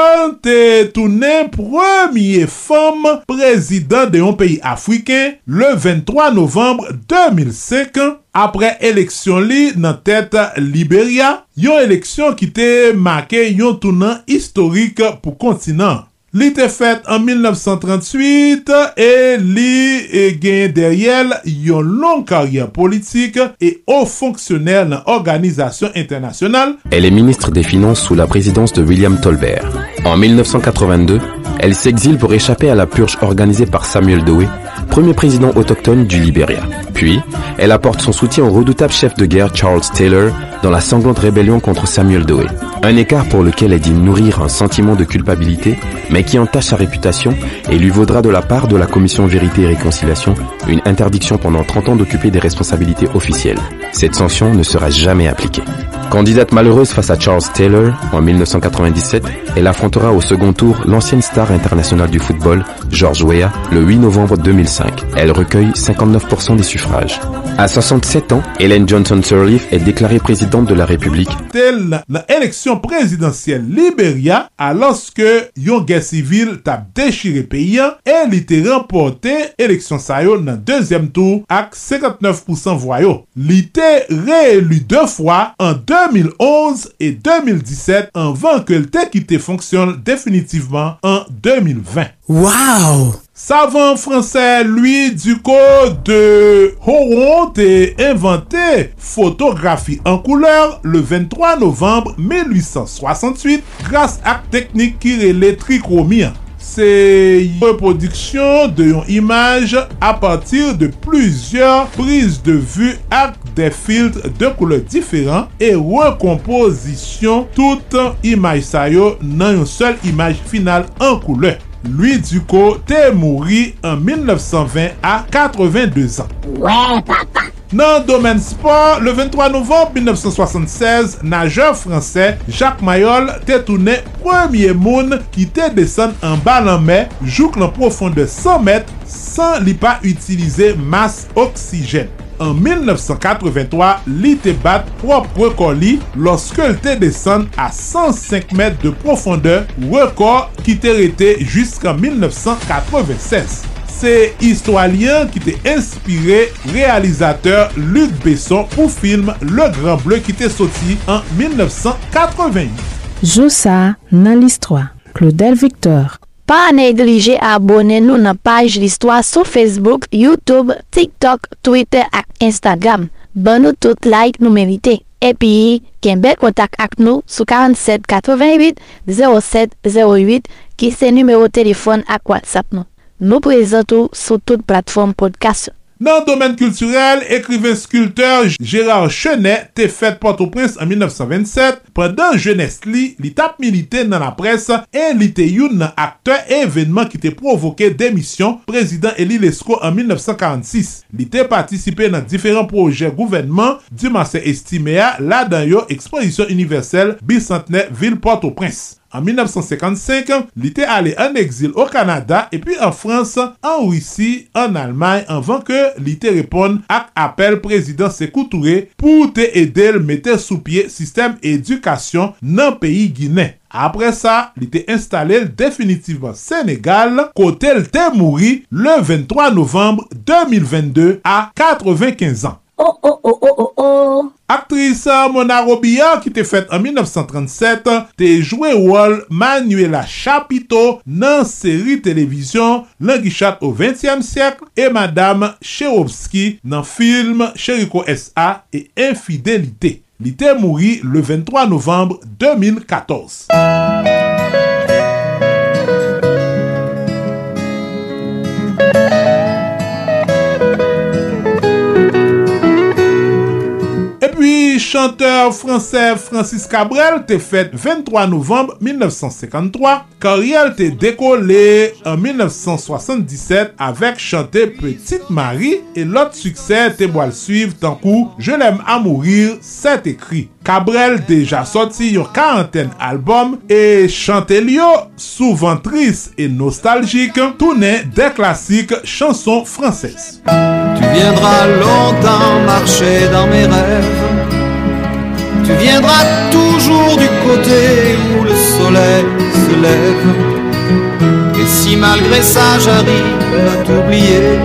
te toune premye fom prezident de yon peyi Afriken le 23 novembre 2005 apre eleksyon li nan tèt Liberia, yon eleksyon ki te make yon tounan istorik pou kontinant. Li te fait en 1938 et li e gen derrière yon longue carrière politique et haut fonctionnaire dans l'organisation internationale Elle est ministre des Finances sous la présidence de William Tolbert. En 1982, elle s'exile pour échapper à la purge organisée par Samuel Doe, premier président autochtone du Libéria. Puis, elle apporte son soutien au redoutable chef de guerre Charles Taylor dans la sanglante rébellion contre Samuel Doe. Un écart pour lequel elle dit nourrir un sentiment de culpabilité, mais qui entache sa réputation et lui vaudra de la part de la Commission Vérité et Réconciliation une interdiction pendant 30 ans d'occuper des responsabilités officielles. Cette sanction ne sera jamais appliquée. Candidate malheureuse face à Charles Taylor en 1997, elle affrontera au second tour l'ancienne star internationale du football, George Weah, le 8 novembre 2005. Elle recueille 59% des suffrages. À 67 ans, Helen Johnson Sirleaf est déclarée présidente de la République tel la élection présidentielle Libéria alors que guerre civile t'a déchiré pays et li te remporté élection sa yo dans deuxième tour avec 59% voyo. Li réélu deux fois en 2011 et 2017 avant que le quitté fonctionne définitivement en 2020. Wow! Savant français Louis Ducot de Horon te inventé photographie en couleur le 23 novembre 1868 grâce à technique qui relait trichromie. se yon reproduksyon de yon imaj a patir de pluzyor priz de vu ak de filtre de koule diferan e rekompozisyon tout imaj sayo nan yon sel imaj final an koule. Louis Ducot te mouri an 1920 a 82 an. Ouais, papa! Nan domen sport, le 23 novembre 1976, najeur fransè Jacques Mayol te toune premier moun ki te desen an balan mè, jouk lan profonde 100 mèt, san li pa utilize mas oksijen. En 1983, li te bat propre record li lorsque il te descend à 105 mètres de profondeur, record qui te resté jusqu'en 1996. C'est historien qui t'a inspiré réalisateur Luc Besson pour film Le Grand Bleu qui t'est sorti en 1988. Josa nan l'histoire. Claudel Victor. Pa neglije abone nou nan paj listwa sou Facebook, Youtube, TikTok, Twitter ak Instagram. Ban nou tout like nou merite. Epi, ken bel kontak ak nou sou 47 4788 0708 ki se numero telefon ak WhatsApp nou. Nou prezentou sou tout platform podcast. Nan domen kulturel, ekriven skulpteur Gérard Chenet te fèt Port-au-Prince an 1927, predan jeunesse li, li tap milite nan la pres, e li te youn nan akte evenman ki te provoke demisyon prezident Elie Lescaut an 1946. Li te patisipe nan diferent proje gouvenman, di man se estime a la dan yo eksponisyon universel bicentenè Ville Port-au-Prince. En 1955, li te ale an exil o Kanada epi an Frans, an Ouissi, an Almay anvan ke li te repon ak apel prezident Sekou Touré pou te edel mette sou pie sistem edukasyon nan peyi Guinè. Apre sa, li te installe definitivman Senegal kote li te mouri le 23 novembre 2022 a 95 an. Oh, oh, oh, oh, oh, oh. Aktris Mona Robillard ki te fet an 1937 te jwe wol Manuela Chapito nan seri televizyon Langichat au 20e siyek e Madame Cherovski nan film Cheriko S.A. e Infidelite. Li te mouri le 23 novembre 2014. Chanteur français Francis Cabrel te fête 23 novembre 1953. Carrière te décollé en 1977 avec chanter Petite Marie et l'autre succès te suivre tant coup Je l'aime à mourir, c'est écrit. Cabrel déjà sorti une quarantaine albums et chanter Lio, souvent triste et nostalgique, tournait des classiques chansons françaises. Tu viendras longtemps marcher dans mes rêves. Tu viendras toujours du côté où le soleil se lève. Et si malgré ça j'arrive à t'oublier,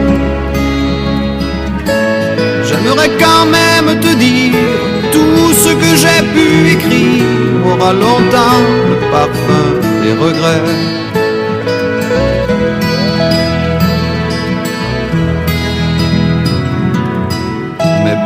j'aimerais quand même te dire tout ce que j'ai pu écrire aura longtemps le parfum des regrets.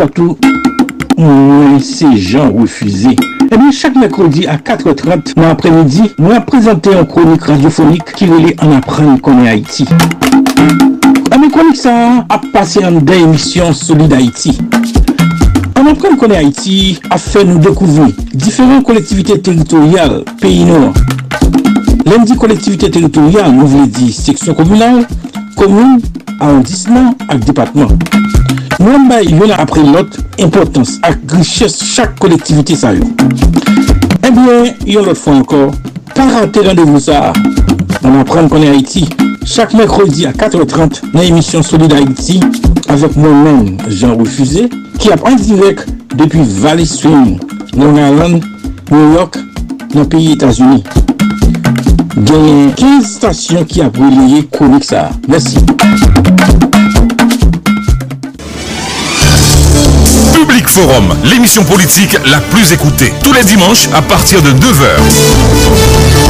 Partout, moi c'est Jean refusé. Eh bien, chaque mercredi à 4h30 dans l'après-midi, nous allons présenter une chronique radiophonique qui relie en apprendre qu'on est Haïti. À mes chroniques, ça a passé en deux émissions Solide Haïti. En apprendre qu'on est Haïti a fait nous découvrir différentes collectivités territoriales pays nord. Lundi collectivité territoriale, nous voulons section communale, commune, arrondissement et département. Nous avons une après l'autre importance et richesse chaque collectivité. Eh bien, une autre fois encore, pas rater rendez-vous ça. On apprend qu'on est Haïti. Chaque mercredi à 4h30 dans l'émission Solide Haïti avec moi-même Jean Refusé qui en direct depuis Valley Stream, Long New York, dans le pays États-Unis. Gagné 15 stations qui a relayé chronique ça. Merci. Public Forum, l'émission politique la plus écoutée. Tous les dimanches à partir de 9h.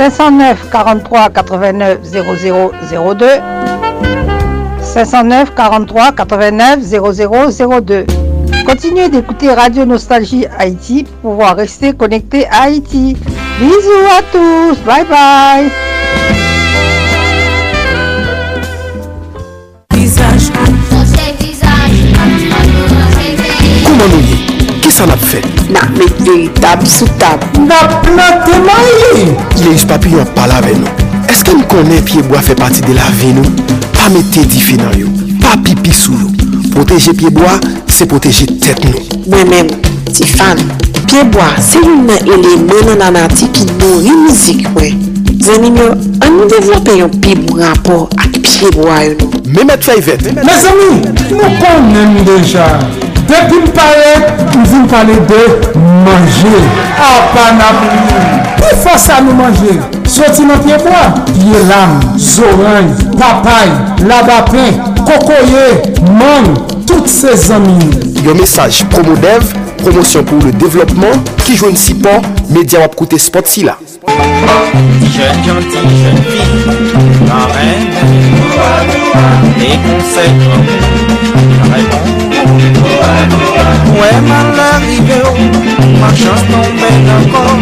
509 43 89 0002 509 43 89 0002 Continuez d'écouter Radio Nostalgie Haïti pour pouvoir rester connecté à Haïti. Bisous à tous, bye bye. Ki sa nap fe? Nan met veritab sou tab. Nap nate maye! Le yus papi yon pala ve nou. Eske m konen piyeboa fe pati de la ve nou? Pa mette di fe nan yo. Pa pipi sou yo. Proteje piyeboa, se poteje tet nou. Mwen men, ti fan, piyeboa se yon nan elemen nan anati ki nou rimizik we. Zanim yo, an nou devlope yon pib rapor ak piyeboa yon nou. Memet Fayvet. Me zami, nou konnen deja. M pale, m vin pale de manje. Apanabli. Pi fosa nou manje. Soti nan piyeboa. Piye lam, zoranj, papay, labapen, kokoye, man, tout se zami. Yon mesaj promo dev, promosyon pou le devlopman, ki jwen si pan, media wap koute spot si la. Jeune gentille, jeune fille, la reine, les conseils, Mwen man la rive ou, oh. ma chans nan men akon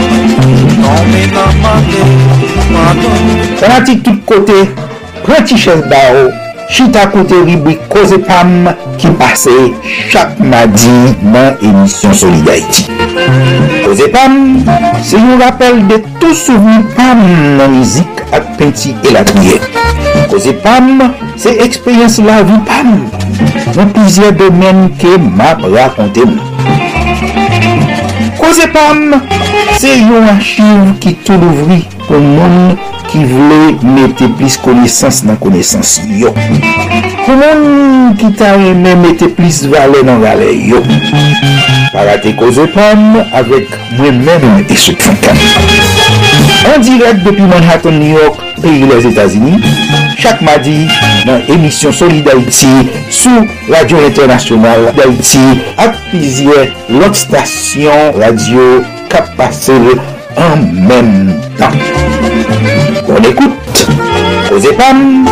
Nan men nan mante, mante Sanatik tout kote, prati ches ba ou chita kote ribwi Koze Pam ki pase chak madi nan emisyon Solidarity. Koze Pam, se yon rappel de tou souveni Pam nan mizik ak penti elatriye. Koze Pam, se ekspeyens la vi Pam nan pizye domen ke map rakonte mou. Koze Pam, se yon achiv ki tou louvri pou moun ki vle mette plis konesans nan konesans yo. Pou moun ki ta reme mette plis vale nan vale yo. Parate koze pam avek mwen men mette souk fankan. An direk depi Manhattan, New York, peyi les Etats-Unis, chak madi nan emisyon Solidarity sou Radio Internasyonal d'Haïti ak pizye lot stasyon radio kap pase an menm tan. On écoute. Causez pam,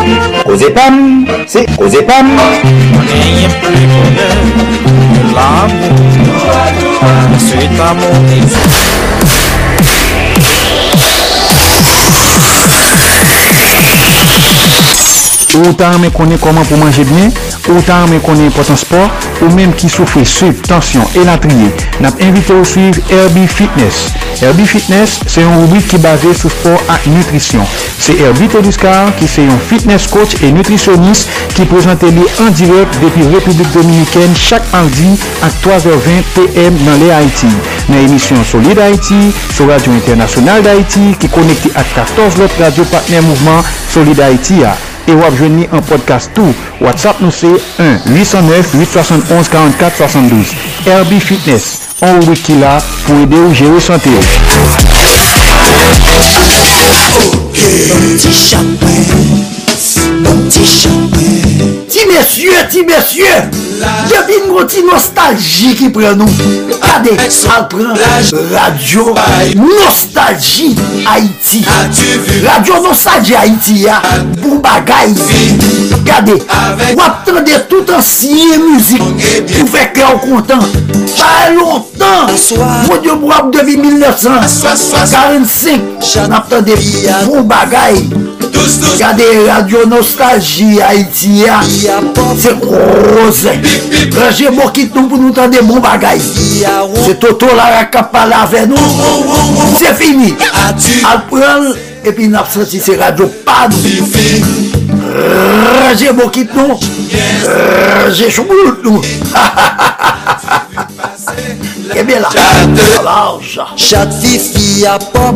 causez pam, c'est causez pam. N'ayez plus bonheur, l'amour, c'est amour. Ou ta mè konè koman pou manje byen, ou ta mè konè potan sport, ou mèm ki soufè sèp, tansyon, elatriye, nap invite ou suiv Herbie Fitness. Herbie Fitness, se yon rubrik ki base sou sport ak nutrisyon. Se Herbie Teduscar ki se yon fitness coach e nutrisyonist ki prezante li an direk depi Republik Dominiken chak mardi ak 3h20 PM nan le Haiti. Nan emisyon Solid Haiti, sou Radio Internasyonal d'Haiti ki konekte ak 14 lot radio partner mouvment Solid Haiti a. E wap jwen ni an podcast tou. WhatsApp nou se 1-809-871-4472. Herbie Fitness. An wiki la pou ede ou sante ou. Ti mesye, ti mesye Je vin gouti nostalji ki pren nou. Kade, sal pren radio nostalji Haiti. Radio nostalji Haiti ya. Bou bagay. Kade, wap tende tout ansiye muzik. Pou fek lè ou kontan. Pa lontan. Mwen diyo mwap devi 1945. Nap tende bou bagay. Gade radyo nostalji Haiti ya. Se kroze Raje mokit nou pou nou tan de moun bagay. Se toto la rakap pala ave nou Se fini. Al pral epi nap senti se radyo pan Raje mokit nou. Raje choumout nou. Ha ha ha ha ha ha Kebe la Chate Chate fifi ya pop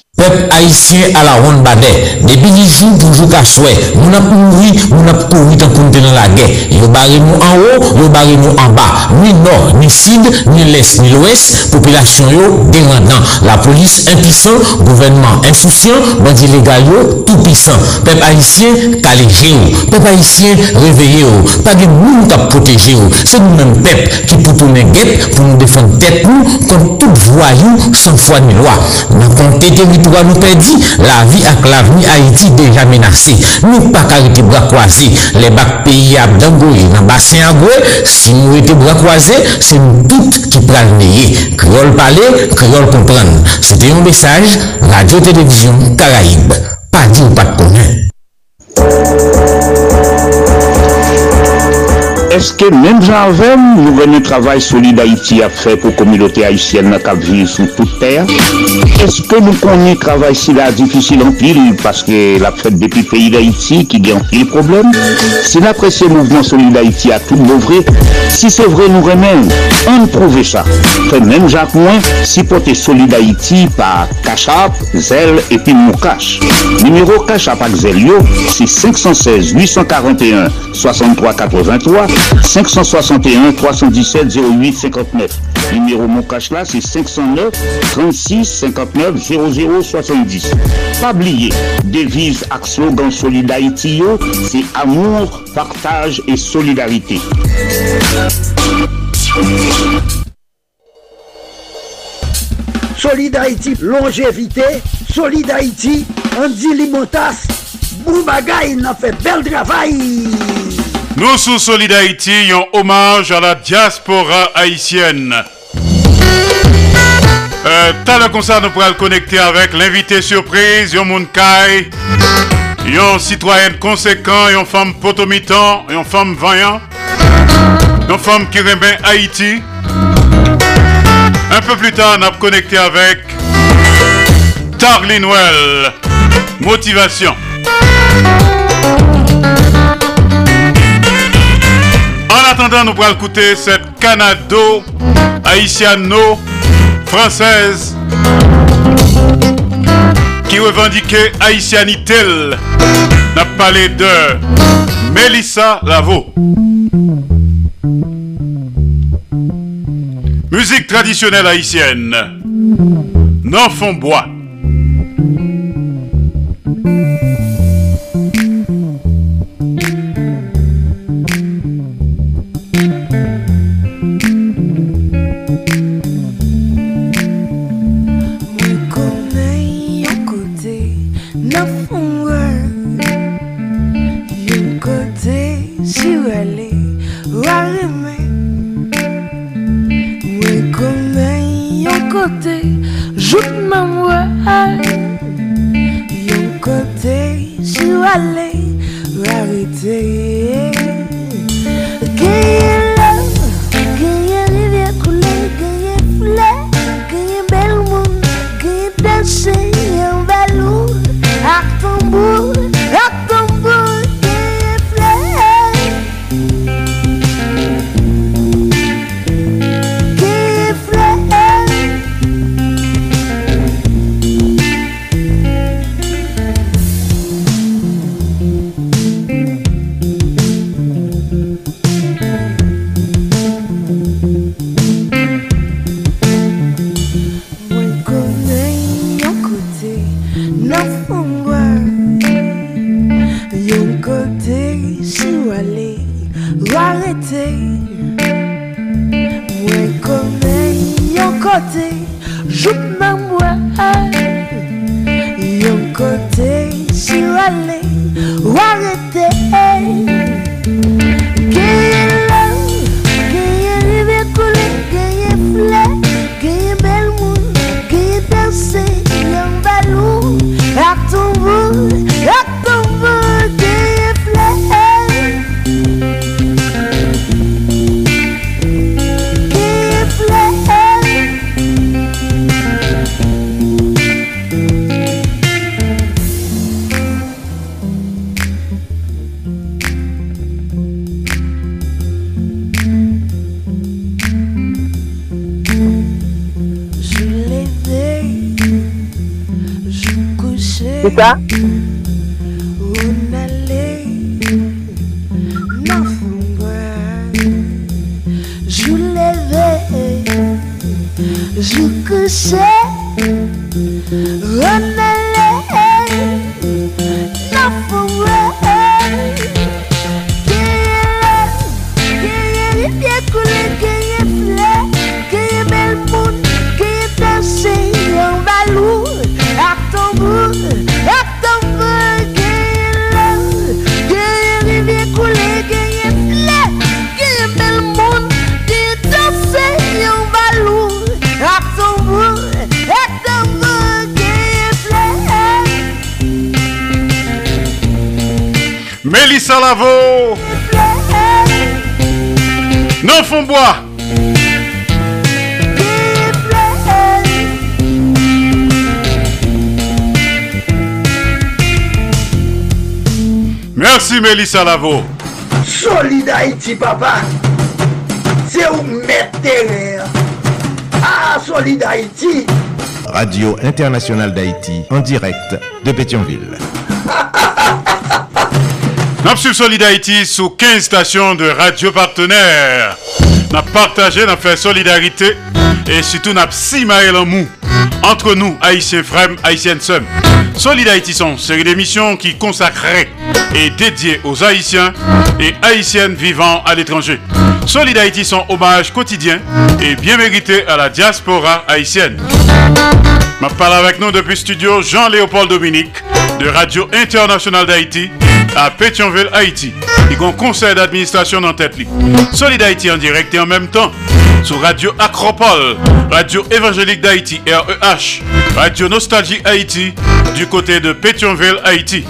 Peuple haïtien à la ronde badet. Depuis dix jours pour jouer qu'à souhait. Nous avons mouru, nous avons couru tant dans la guerre. Yo barré nous en haut, yo barré nous en bas. Ni nord, ni sud, ni l'est, ni l'ouest. Population yo dégradant. La police impuissant, gouvernement insouciant, bandit légal tout puissant. Peuple haïtien calégé. Peuple haïtien réveillé. Pas de monde qui protéger yo. C'est nous-mêmes peuple qui pour tourner guette pour nous défendre tête nous contre tout voyou sans foi ni loi. Dans compter territoire nous perdit, la vie avec l'avenir Haïti déjà menacée. Nous pas arrêter bras croisés. Les bacs pays à Dangoye, dans bassin à si nous étions bras croisés, c'est nous toutes qui prenons le Créole parler, créole comprendre. C'était un message, Radio-Télévision Caraïbe. Pas dit ou pas de connaître. Est-ce que même j'avais, nous venons travail solide Haïti à faire pour la communauté haïtienne qui vit sur toute terre? Est-ce que nous connaissons travail si la difficile en pile parce que la fête depuis le pays d'Haïti qui gagne pile problème? Si l'apprécié mouvement solide Haïti a tout vrai, si c'est vrai, nous remène, on prouve ça. Fait même Jacques Moins, si porter solide Haïti par Cachap, Zel et puis Moukache. Numéro Cachap avec Zelio, c'est 516 841 63 83 561 317 08 59. Numéro mon là, c'est 509 36 59 00 70. Pas oublier, devise ak slogan Solid Haïti yo, c'est amour, partage et solidarité. Solid Haïti, longévité. Solid Haïti, Andy Limotas. Boubagaï, n'a fait bel travail. Nous sous Solid Haïti, un hommage à la diaspora haïtienne. Euh, T'as le concert, nous pourrons connecter avec l'invité surprise, Yon Mounkai, Yon citoyen conséquent, Yon femme potomitan, Yon femme vaillant, Yon femme qui remet Haïti. Un peu plus tard, on a connecté avec Tarlin Well, Motivation. Nous pourrons écouter cette Canado haïtiano française qui revendiquait haïtianité. n'a parlé de Mélissa Lavo. Musique traditionnelle haïtienne. Non fond bois. Mélissa Lavo. Non fond bois. Merci Mélissa Lavo. Solid Haïti, papa. C'est où mettre. Ah, Solid Haïti. Radio Internationale d'Haïti, en direct de Pétionville. Nous suivons Solid Haïti sous 15 stations de radio partenaires. Nous partagé, nous fait solidarité et surtout nous avons si en mou entre nous, Haïtiens frères, Haïtiennes sœurs. Solid Haïti sont une série d'émissions qui consacrées et dédiées aux Haïtiens et Haïtiennes vivant à l'étranger. Solid Haïti sont hommage quotidien et bien mérité à la diaspora haïtienne. Je parle avec nous depuis studio Jean-Léopold Dominique de Radio Internationale d'Haïti à Pétionville, Haïti. Il y a un conseil d'administration en tête. Solid Haïti en direct et en même temps sur Radio Acropole, Radio Évangélique d'Haïti, REH, Radio Nostalgie Haïti, du côté de Pétionville, Haïti.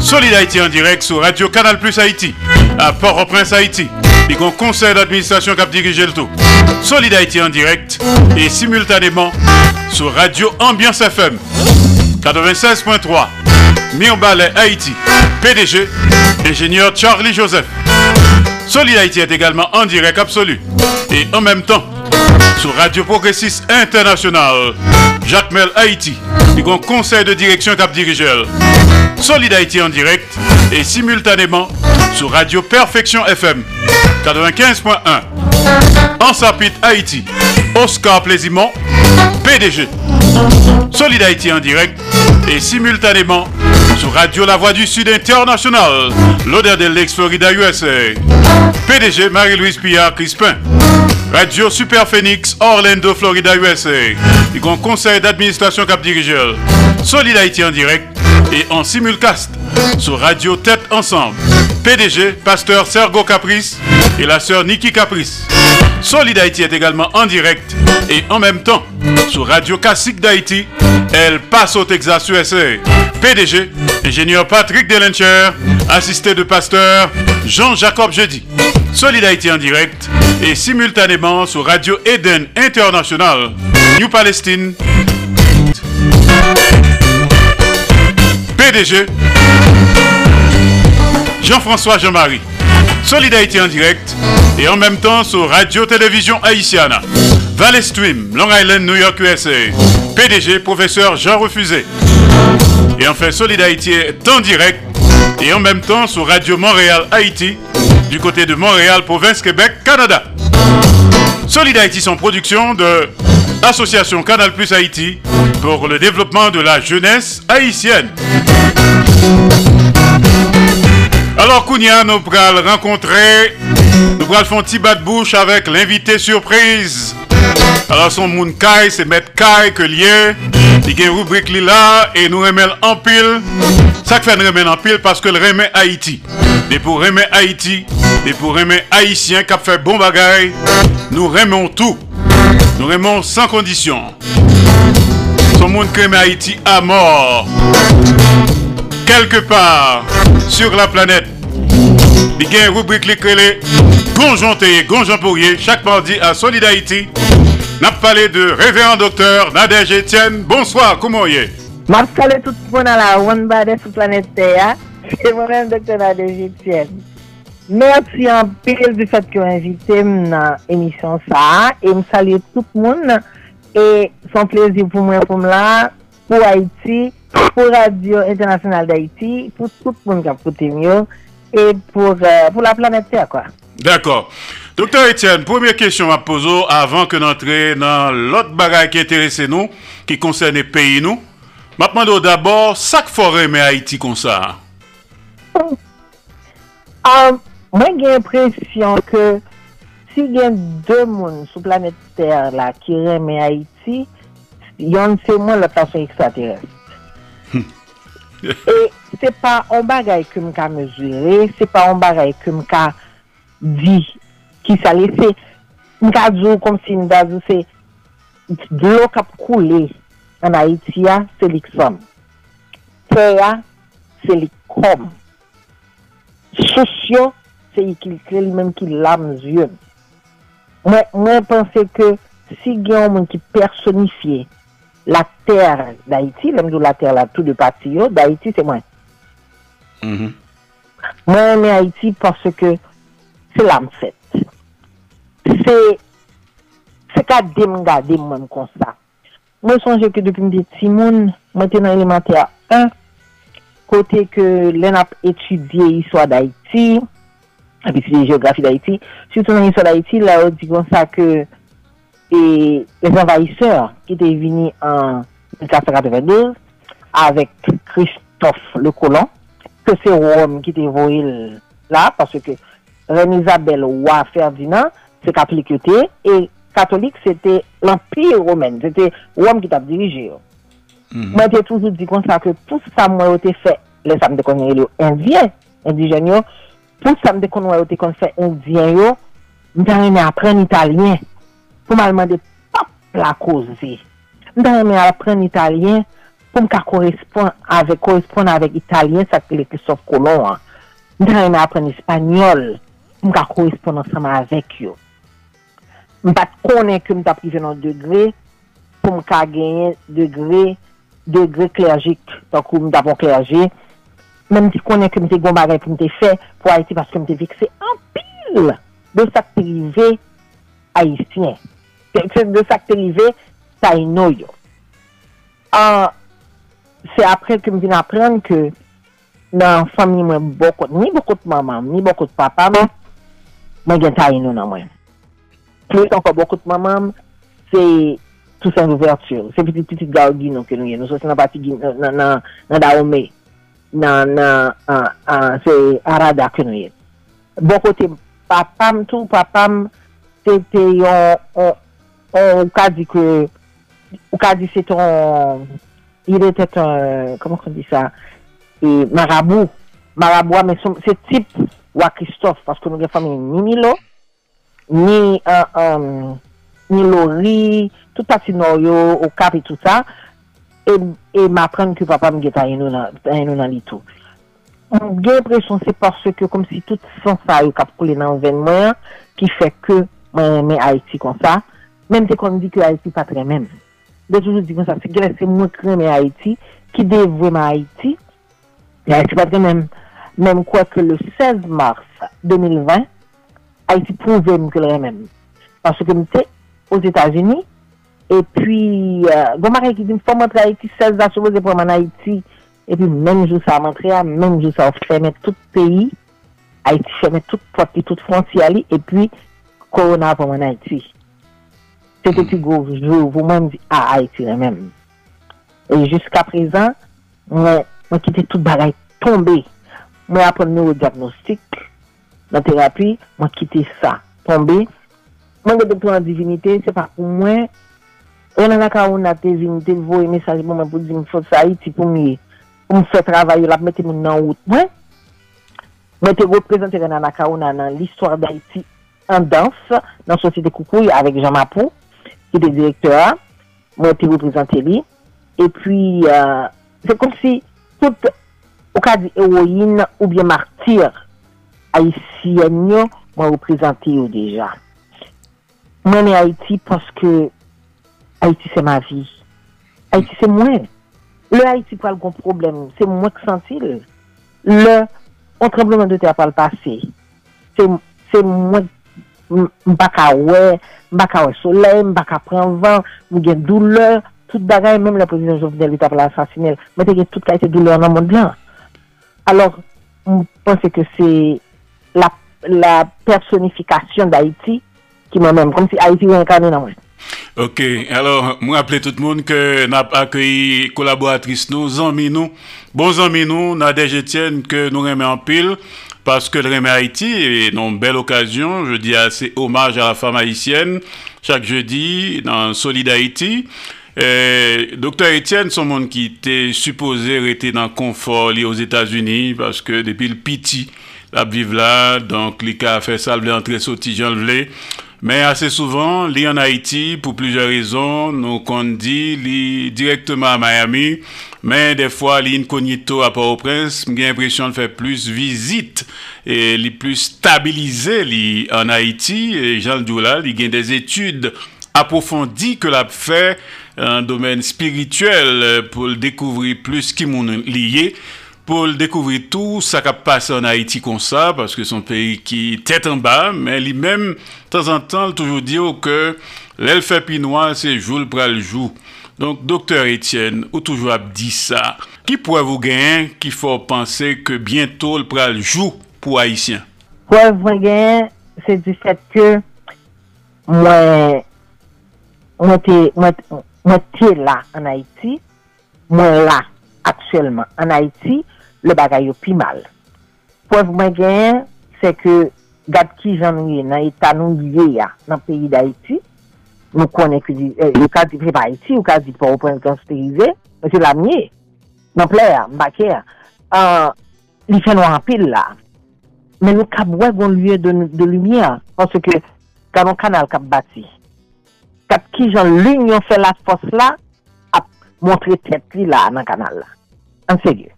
Solid Haïti en direct sur Radio Canal Plus Haïti, à Port-au-Prince, Haïti. Il y a un conseil d'administration qui a dirigé le tout. Solid Haïti en direct et simultanément sur Radio Ambiance FM 96.3, Mirbalet Haïti, PDG, ingénieur Charlie Joseph. Solid Haïti est également en direct absolu et en même temps sur Radio Progressiste International, Jacques Mel Haïti, du conseil de direction Cap Dirigel. Solid Haïti en direct et simultanément sur Radio Perfection FM 95.1. En Sapit Haïti, Oscar Plaisimont, PDG. Solid Haïti en direct et simultanément sur Radio La Voix du Sud International, l'odeur de l'ex-Florida USA. PDG Marie-Louise Pillard Crispin. Radio Super Phoenix, Orlando, Florida, USA. Du grand conseil d'administration Cap Dirigeur. Solid Haïti en direct et en simulcast sur Radio Tête Ensemble. PDG, pasteur Sergo Caprice et la sœur Nikki Caprice. Solid Haïti est également en direct et en même temps sur Radio Classique d'Haïti. Elle passe au Texas USA. PDG, ingénieur Patrick Delencher, assisté de pasteur Jean-Jacob Jeudi. Solid Haïti en direct et simultanément sur Radio Eden International, New Palestine. PDG, Jean-François Jean-Marie. Solid Haïti en direct et en même temps sur Radio Télévision Haïtiana. Valley Stream, Long Island, New York, USA. PDG, professeur Jean Refusé. Et enfin, Solid Haïti est en direct et en même temps sur Radio Montréal, Haïti, du côté de Montréal, province Québec, Canada. Solid Haïti, son production de Association Canal Plus Haïti pour le développement de la jeunesse haïtienne. Alors, Kounia, nous allons rencontrer, nous faire un petit de bouche avec l'invité surprise. Alors, son moun Kai, c'est Maître Kai que lié. Il y a une rubrique là et nous remettons en pile. Ça fait nous remettre en pile parce que le remet Haïti. Et pour remettre Haïti, et pour remettre Haïtien qui a fait bon bagaille, nous remettons tout. Nous remettons sans condition. Son monde qui remet Haïti à mort. quelque part sur la planète. Il y a une rubrique qui est Gonjon Théé, Gonjon Pourrier, chaque mardi à Solid Haïti. N'a parlé de révérend docteur Nadège Etienne. Bonsoir, comment y est Ma salé tout le monde à la One Bade sur planète Théa. C'est moi-même docteur Nadège Etienne. Merci en pile du fait que vous invité dans l'émission ça. Et me salue tout le monde. Et son plaisir pour moi, pour moi, pour Haïti. pou Radio Internasyonal d'Haïti, pou tout moun kap koute myo, e pou la planète ya kwa. D'akor. Doktor Etienne, premier question ma pozo avan ke n'entre nan lot bagay ki enterese nou, ki konserne peyi nou. Mapman do d'abord, sak fore me Haïti konsa? Mwen gen presyon ke si gen dè moun sou planète ter la ki reme Haïti, yon se moun la tasyon ekstraterrestre. E se pa an bagay ke m ka mezure, se pa an bagay ke m ka di ki sa lese, m ka djou kom si m da djou se dlo kap koule an Haitia se lik som. Teya se lik kom. Sosyo se yi ki kre li menm ki lam zyon. Mwen pense ke si gen yon moun ki personifiye la ter d'Haïti, lèm djou la ter la tout de pati yo, d'Haïti se mwen. Mm -hmm. Mwen mè Haïti parce ke se lam fèt. Se se ka dem gade mwen kon sa. Mwen sonje ke depi mwen de timoun, mwen te nan a 1, kote ke lèn ap etudye yiswa d'Haïti, ap etudye geografi d'Haïti, sütou nan yiswa d'Haïti, la ou di kon sa ke e les envahisseurs ki te vini an 1492 avek Christophe le Colon, ke se Rome te voil la, parce ke René Isabelle ou a Ferdinand, se katolik yo te, e katolik se te l'Empire Romaine, se te Rome ki tap dirije yo. Mwen te toujou di kon sa ke pou sa mwen yo te fe, le sa mde konye yo indien, indijen yo, pou sa mde konye yo te kon fe indien yo, mwen te reme apren italien, pou malman de pap la kozi. Mda reme apren italyen pou mka korespon avek, korespon avek italyen le Christophe Colomb an. Mda reme apren espanyol pou mka korespon ansama avek yo. Mbat konen ke mta prive nan degre pou mka genye degre degre klerjik takou mda pon klerje men mti konen ke mte gomba gen pou mte fe pou Haiti paske mte fikse anpil de sa prive Haitien. de sakte rive, sa ino e yo. An, se apre ke m vin apren ke nan fami mwen bokot, ni bokot maman, ni bokot papa mwen, mwen gen ta e ino nan mwen. Plus anko bokot maman, se tout san ouverture. Se piti piti ga gino ke nou ye. Nou so se nan pati gino, nan, nan, nan da ome, nan, nan, an, an, se arada ke nou ye. Bokote papam, tou papam, se te yon, Euh, ou ka di ke, ou ka di se ton, il ete ton, euh, koman kon di sa, e marabou, marabou a men son, se tip wak Christophe, paske nou gen fami ni Milo, ni, uh, um, ni Lori, tout pati nou yo, ou kap et tout sa, e, e m apren ki papa m geta yon nan, nan li tou. M gen presyon se parce ke kom si tout san sa yo kap koule nan ven mwen, ki fe ke mwen mè Haiti kon sa, menm te kon di ki Haiti patre menm. De toujou di kon sa, se gen se mwen kreme Haiti, ki devwema Haiti, Haiti patre menm, menm kwa ke le 16 mars 2020, Haiti pouve m kreme menm. Parce ke m te, os Etats-Unis, et puis, gomare ki di m fò mwantre Haiti, 16 da soubo ze pou man Haiti, et puis menm jou sa mwantre, menm jou sa ou fèmè tout peyi, Haiti fèmè tout poti, tout fronti ali, et puis, korona pou man Haiti. Mm. Se te ki gov, vou mwen di a Haiti la men. E jiska prezan, mwen kite tout bagay tombe. Mwen apon neurodiagnostik, nan terapi, mwen kite sa tombe. Mwen de depo an divinite, se pa pou mwen, e nan akaroun na te divinite, vou e mesaj pou mwen pou di mwen fote sa Haiti pou mwen mwen fè travay yo la, mwen te mwen nan out mwen. Mwen te reprezenter nan akaroun nan l'histoire d'Haïti an dans, nan sosite koukou, avèk Jean Mapou. Ki te direkteur, mwen te reprezenter li. Et puis, se kon si, tout, ou ka di eroïne, ou bien martyr, Haïtienyo, mwen reprezenter yo deja. Mwen e Haiti paske Haiti se ma vi. Haiti se mwen. Le Haiti pal kon problem. Se mwen k sentil. Le, on trembleman de te apal pase. mba ka wè, mba ka wè soley, mbaka pren van, mwen gen douleur, tout bagay, mèm la prezident Jovenel Vita pala asasinel, mwen te gen tout kalite douleur nan moun blan. Alors, mwen pense ke se la, la personifikasyon d'Haïti ki mwen mèm, kom si Haïti wè inkarnè nan mwen. Ok, alors, mwen aple tout moun ke nap akyeyi kolaboratris nou, zanmi nou, bon zanmi nou, Nadej Etienne ke nou remè an pil, paske remè Haiti, et non bel okasyon, je di ase omaj a la femme Haitienne, chak jeudi, nan Solid Haiti, Dr. Etienne, son moun ki te suppose rete nan konfor li os Etats-Unis, paske depil piti la biv la, donk li ka fe salve entre soti jan vle, Mais assez souvent, li en Haïti, pour plusieurs raisons, nous qu'on dit, li directement à Miami, Men defwa li inkognito a Port-au-Prince, m gen impresyon l fè plus vizit, e li plus stabilize li an Haiti, Jean Doula, li gen des etude aprofondi ke la fè an domen spirituel pou l dekouvri plus ki moun liye, pou l dekouvri tou sa kap pase an Haiti kon sa, paske son peyi ki tèt an ba, men li men, tan an tan, l toujou diyo ke l el fè pinois se joul pral jou. Donk, doktor Etienne, ou toujou ap di sa, ki pwè vou genyen ki fò panse ke bientol pral jou pou Haitien? Pwè vou genyen, se di set ke mwen mwen te la an Haiti, mwen la akselman an Haiti, le bagay yo pi mal. Pwè vou mwen genyen, se ke gad ki jan nou ye nan etan nou ye ya nan peyi d'Haiti, nou konen ki di, eh, yo ka di se pa iti, yo ka di pa ou pren konsiterize, mwen se la mye, nan ple, mbake, ah, li fè nou anpil la, men nou kap wè goun lye de de lumiè, panse ke kanon kanal kap bati, kap ki jan l'union fè la fos la, ap montre tèt li la nan kanal la, an sègè.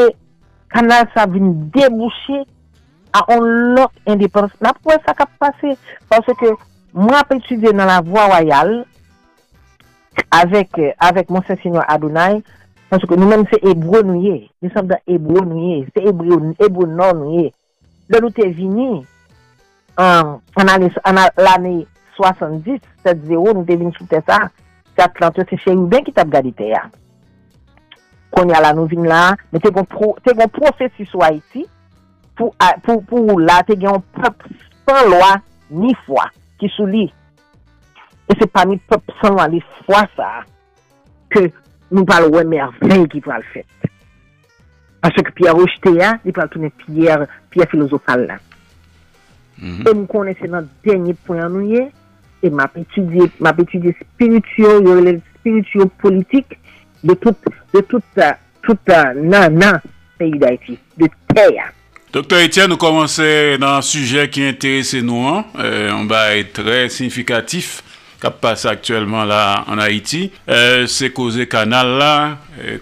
E kanal sa vin debouchè a on lòk indépendans, nan pou wè sa kap pase, panse ke Mwen ap etudye nan la voie royale avèk avèk Monsensinyon Adounay panso ke nou men se ebro nou ye. Nou som da ebro nou ye. Se ebro nou nou ye. Le nou te vini an l'anè 70, 7-0 nou te vini sou te sa, se Atlantyo se chè yon ben ki tap gadi te ya. Kon ya la nou vini la, men te gon profesi sou Haiti pou ou la te gen yon pep san lwa ni fwa. ki sou li. E se pa mi pep san wan li fwa sa ke nou pal wè merveil ki pral fèt. Asè ke pier rojte ya, li pral toune pier, pier filozofal la. Mm -hmm. E mou konen se nan denye poyan nou ye, e map etudye, map etudye spirityo, yo le spirityo politik de tout, de tout, euh, tout euh, nan nan peyi da iti, de teya. Doktor Etienne, nou komanse nan suje ki enterese nou an, euh, an ba e tre signifikatif kap pase aktuelman la an Haiti. Euh, se koze kanal la,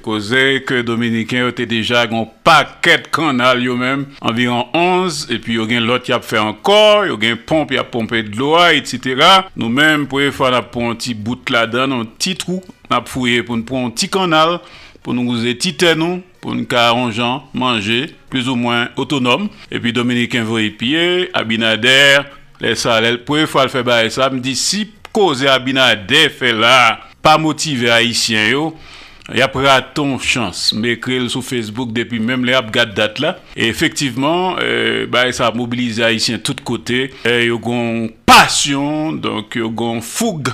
koze ke Dominikien yo te deja gon paket kanal yo men, anviron 11, epi yo gen lot yap fe ankor, yo gen pomp yap pompe dloa, etc. Nou men pou e fwa nap pou an ti bout la dan, an ti trou, nap fouye pou nou pou an ti kanal, pou nou gouze titè nou, pou nou ka anjan manje, plus ou mwen otonom. E pi Dominikin Voyepie, Abinader, lè sa lè e fwa l l'fè ba e sa, mdi si koze Abinader fè la, pa motive Haitien yo, y ap raton chans. Mè krel sou Facebook depi mèm lè ap gade dat la. E efektiveman, euh, ba e sa mobilize Haitien tout kote, e yo gon pasyon, donk yo gon foug,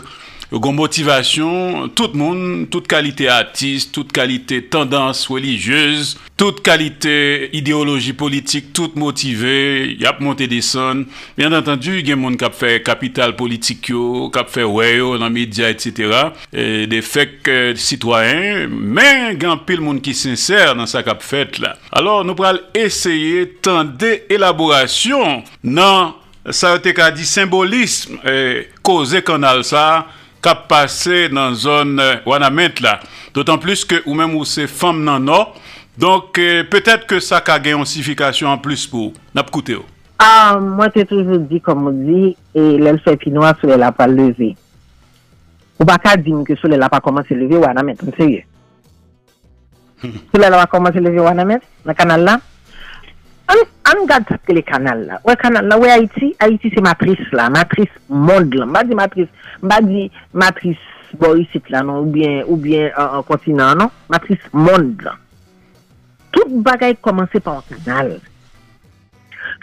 yo gon motivasyon, tout moun, tout kalite artist, tout kalite tendans religyeuse, tout kalite ideologi politik, tout motive, yap monte deson. Bien entendu, gen moun kap fe kapital politik yo, kap fe weyo nan media, etc. Et e de fek euh, sitwayen, men gen pil moun ki sincer nan sa kap fet la. Alors nou pral eseye tan de elaborasyon nan sa yo te ka di simbolisme eh, koze kanal sa kap pase nan zon euh, wana ment la. Dotan plus ke ou menm ou se fam nan nou. Donk, euh, petet ke sa ka gen yonsifikasyon an plus pou nap koute yo. Ah, mwen te toujou di kom mou di, e lèl fè pinwa sou lè la pa leve. Ou baka di mou ke sou lè la pa komanse leve wana ment, mwen seye. *laughs* sou lè la pa komanse leve wana ment, nan kanal la, An gade tapke le kanal la. Ouè kanal la, ouè Haiti, Haiti se matris la, matris mond la. Mba di matris, mba di matris borisit la, non, ou bien an kontinant, non? Matris mond la. Tout bagay komanse pa an kanal.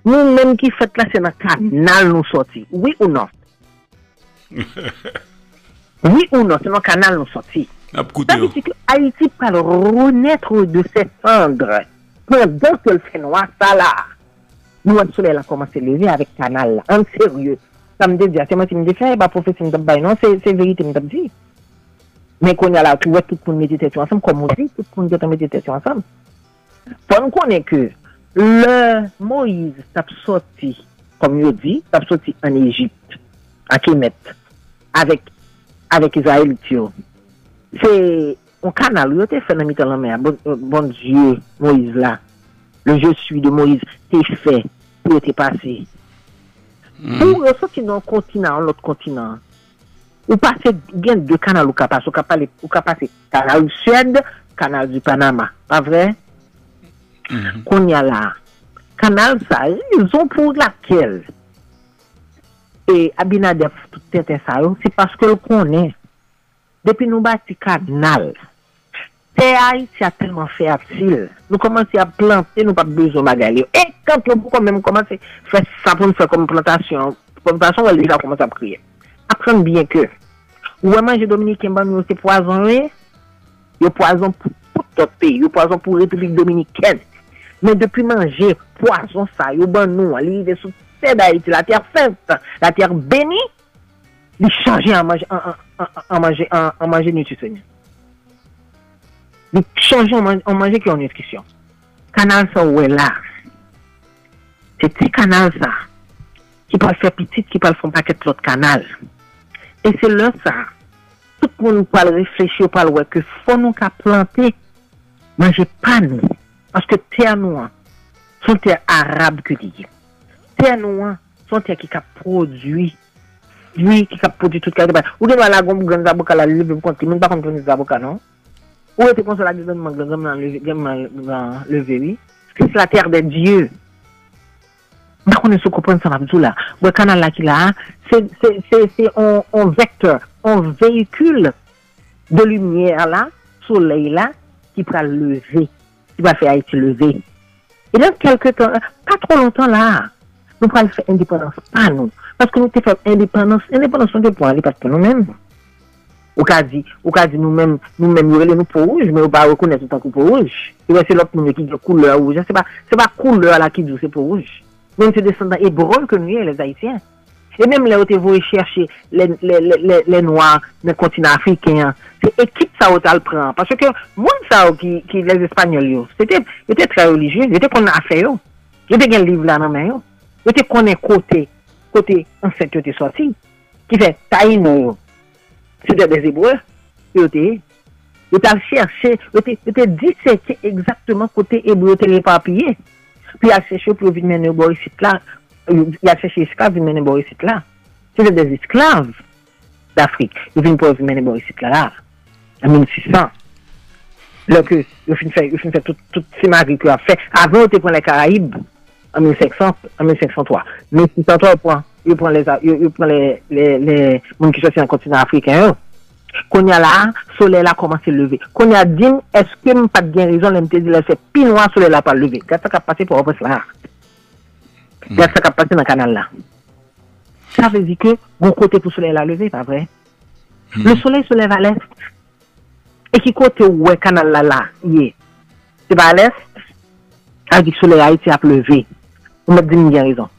Nou men ki fet la se nan kanal nou soti. Oui ou non? *laughs* Oui ou non, se nan kanal nou soti. Ap koute yo. Haiti pral renetre de se fendre. Pendant ke l fè noua sa la, nou an soule la koman se leve avèk kanal la. An serye. Sa m de di a, se mwen si m de fè, ba profesi m dap bay non, se verite m dap di. Men kon ya la, tou wè tout kon meditasyon ansam, kon mou di, tout kon jote meditasyon ansam. Pon konen ke, le Moïse tap soti, kom yo di, tap soti an Egypte, a Kemet, avek, avek Israel tiyo. Se, on kanal, yo te nan mitan lan mè, bon, bon dieu, Moïse la, le je suis de Moïse, te fè, pou yo te pase. Ou yo soti nan kontinant, an lot kontinant, ou pase gen de kanal ou ka pase, ou ka pale, ou ka pase kanal Suède, kanal du Panama, pa vre? Kon ya la, kanal sa, yon son pou lakel. E Abinadef, tout tete sa yo, se paske l konen, Depi nou bati kanal, te ay si a telman fe apsil. Nou komanse a plante, nou pa bezon bagay li yo. E kante pou kon men komanse pou sapon fe kom plantasyon. Plantasyon wè li la komanse ap kriye. Aprende bien ke, wè manje Dominique Mban yo se poazon we, yo poazon pou tout poutote, yo poazon pou Republik Dominikèn. Men depi manje poazon sa, yo ban nou, li yve sou tè da iti, la tèr fente, la tèr beni, li chanje an manje nutrisyonye. Li chanje an manje ki an nutrysyon. Kanal sa ouwe la. Se ti kanal sa, ki pal fè pitit, ki pal lot kanal. E se lè sa, tout moun pal reflechi ou pal ouwe, ke fon nou ka plante, manje pan nou. Paske te son te arab diye. An, son tè ki ka prodwi, li ki ka prodwi tout kade ba. Ou gen wala gom gen zaboka la li leve konti, men pa konti gen zaboka non? Ou ete konso la gen man gen man leve li? Se se la ter de Diyo. Ba konen sou kopon san apjou la. Ou e kanal la ki la, se se on vektor, on veyikul de lumiè la, soley la, ki pra leve, ki pa fe a iti leve. E den kelke ton, pa tro lontan la, Nou pral fè indépendans pa nou. Paske nou te fèm indépendans, indépendans son de pou an li pat pou nou men. Ou ka di, ou ka di nou men, nou men yorele nou pou ouj, men ou ba rekounè tout an kou pou ouj. E wè se lop moun yo ki di koule ouj, se pa, se pa koule ala ki di ou se pou ouj. Men se descendant hébreu que nous, les Haïtiens. Et même là où vous chercher les, les, les, les, Noirs dans le continent africain, c'est équipe ça où le prend. Parce que moi, ça qui, qui les Espagnols, c'était, était très religieux, ils étaient qu'on a fait. Ils étaient un livre là dans la main. Ils étaient qu'on côté kote anset yo te soti, ki fe tayin nou yo. Se de de zibwe, yo te, yo te cherche, yo te, yo te diseke exactement kote ebou yo te papye, pi al chershe pou vin menen bo yisit la, yo al chershe esklav vin menen bo yisit la. Se de de esklav d'Afrik, yo vin pou vin menen bo yisit la la, A 1600. Lò ke yo fin fè tout si magri ki yo a fè, avè yo te pon le Karaib, en 1503. 1603, yo pran les moun ki chosi an kontinant Afrikan. Konya la, sole la koman se leve. Konya din, eske m pat gen rizon lem te di la se pinwa sole la pa leve. Gata ka pase pou opos la. Gata ka pase nan kanal la. Sa vezi ke, goun kote pou sole la leve, pa vre. Le sole se leve a l'est. E ki kote ouwe kanal la la, ye. Se ba a l'est, a Ou mèp di mi gen rezon.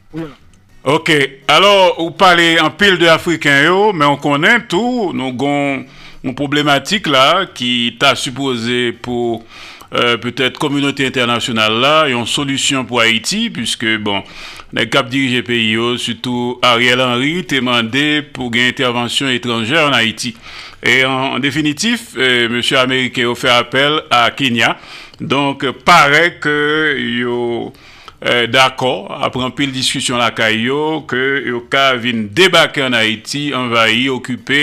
Ok, alors ou pale an pil de Afrikan yo, men an konen tou, nou gon moun problematik la ki ta suppose pou euh, peut-être communauté internationale la, yon solusyon pou Haiti, puisque bon, nan kap dirije peyi yo, sütou Ariel Henry temande pou gen intervensyon etranjè en Haiti. Et en, en définitif, euh, M. Amerike yo fè apel a Kenya, donc euh, pare ke yo... Euh, D'akor, apren pil diskusyon la kay yo, ke yo ka vin debake an Haiti, envayi, okupe,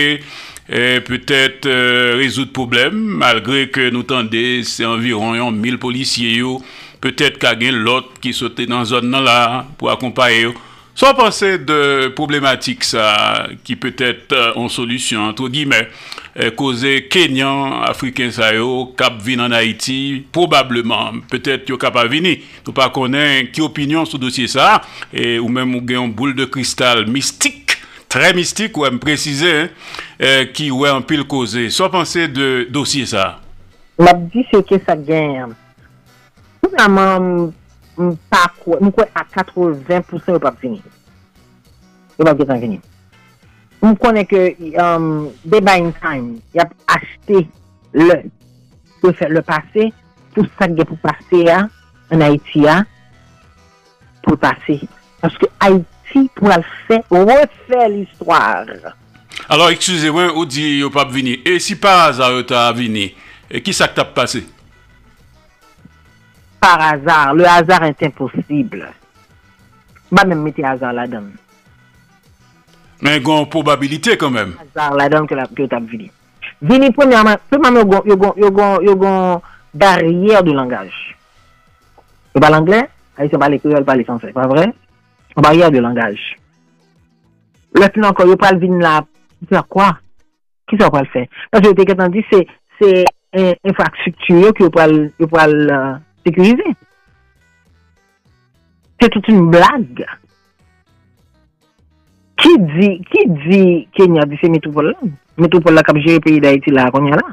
e petet euh, rezout problem, malgre ke nou tende se environ yon mil polisye yo, petet ka gen lot ki sote nan zon nan la pou akompaye yo. Sans penser de problématiques ça, qui peut-être ont euh, solution, entre guillemets, euh, causé Kenyan, Africain Sayo, Cap Vin en Haïti, probablement, peut-être yo Cap Avini. Nous pas connaît qui opinion sur dossier ça, et, ou même ou une boule de cristal mystique, très mystique, ou même préciser, eh, qui ou en pile causé. Sans penser de dossier ça. L'abdi c'est que ça gagne. Tout mwen kwen a 80% yo pap vini. Yo pap getan vini. Mwen konen ke um, de buying time, yap achete le, pou fè le pase, tout sa gen pou pase ya, an Haiti ya, pou pase. Paske Haiti pou al fè, refè l'histoire. Alors, eksuse mwen, ou di yo pap vini, e si pa za yo ta vini, e ki sa k tap pase? Par hasard, le hasard est impossible. Pas même mettre hasard là-dedans. Mais il y a une probabilité quand même. Hasard là-dedans que, la- que tu as venu. Vini, premièrement, premièrement, il y a une barrière de langage. Tu parles anglais Haïtien parle créole, parle français, pas vrai? Une barrière de langage. Le plus encore, il parle venir là, faire quoi? Qui ça va le faire? Parce que tu dit, c'est infrastructure que pouvez euh, sécurisé. C'est toute une blague. Qui dit, qui dit Kenya, dit c'est métropole là? Métropole là qui a géré le pays d'Haïti là, qu'on y a là.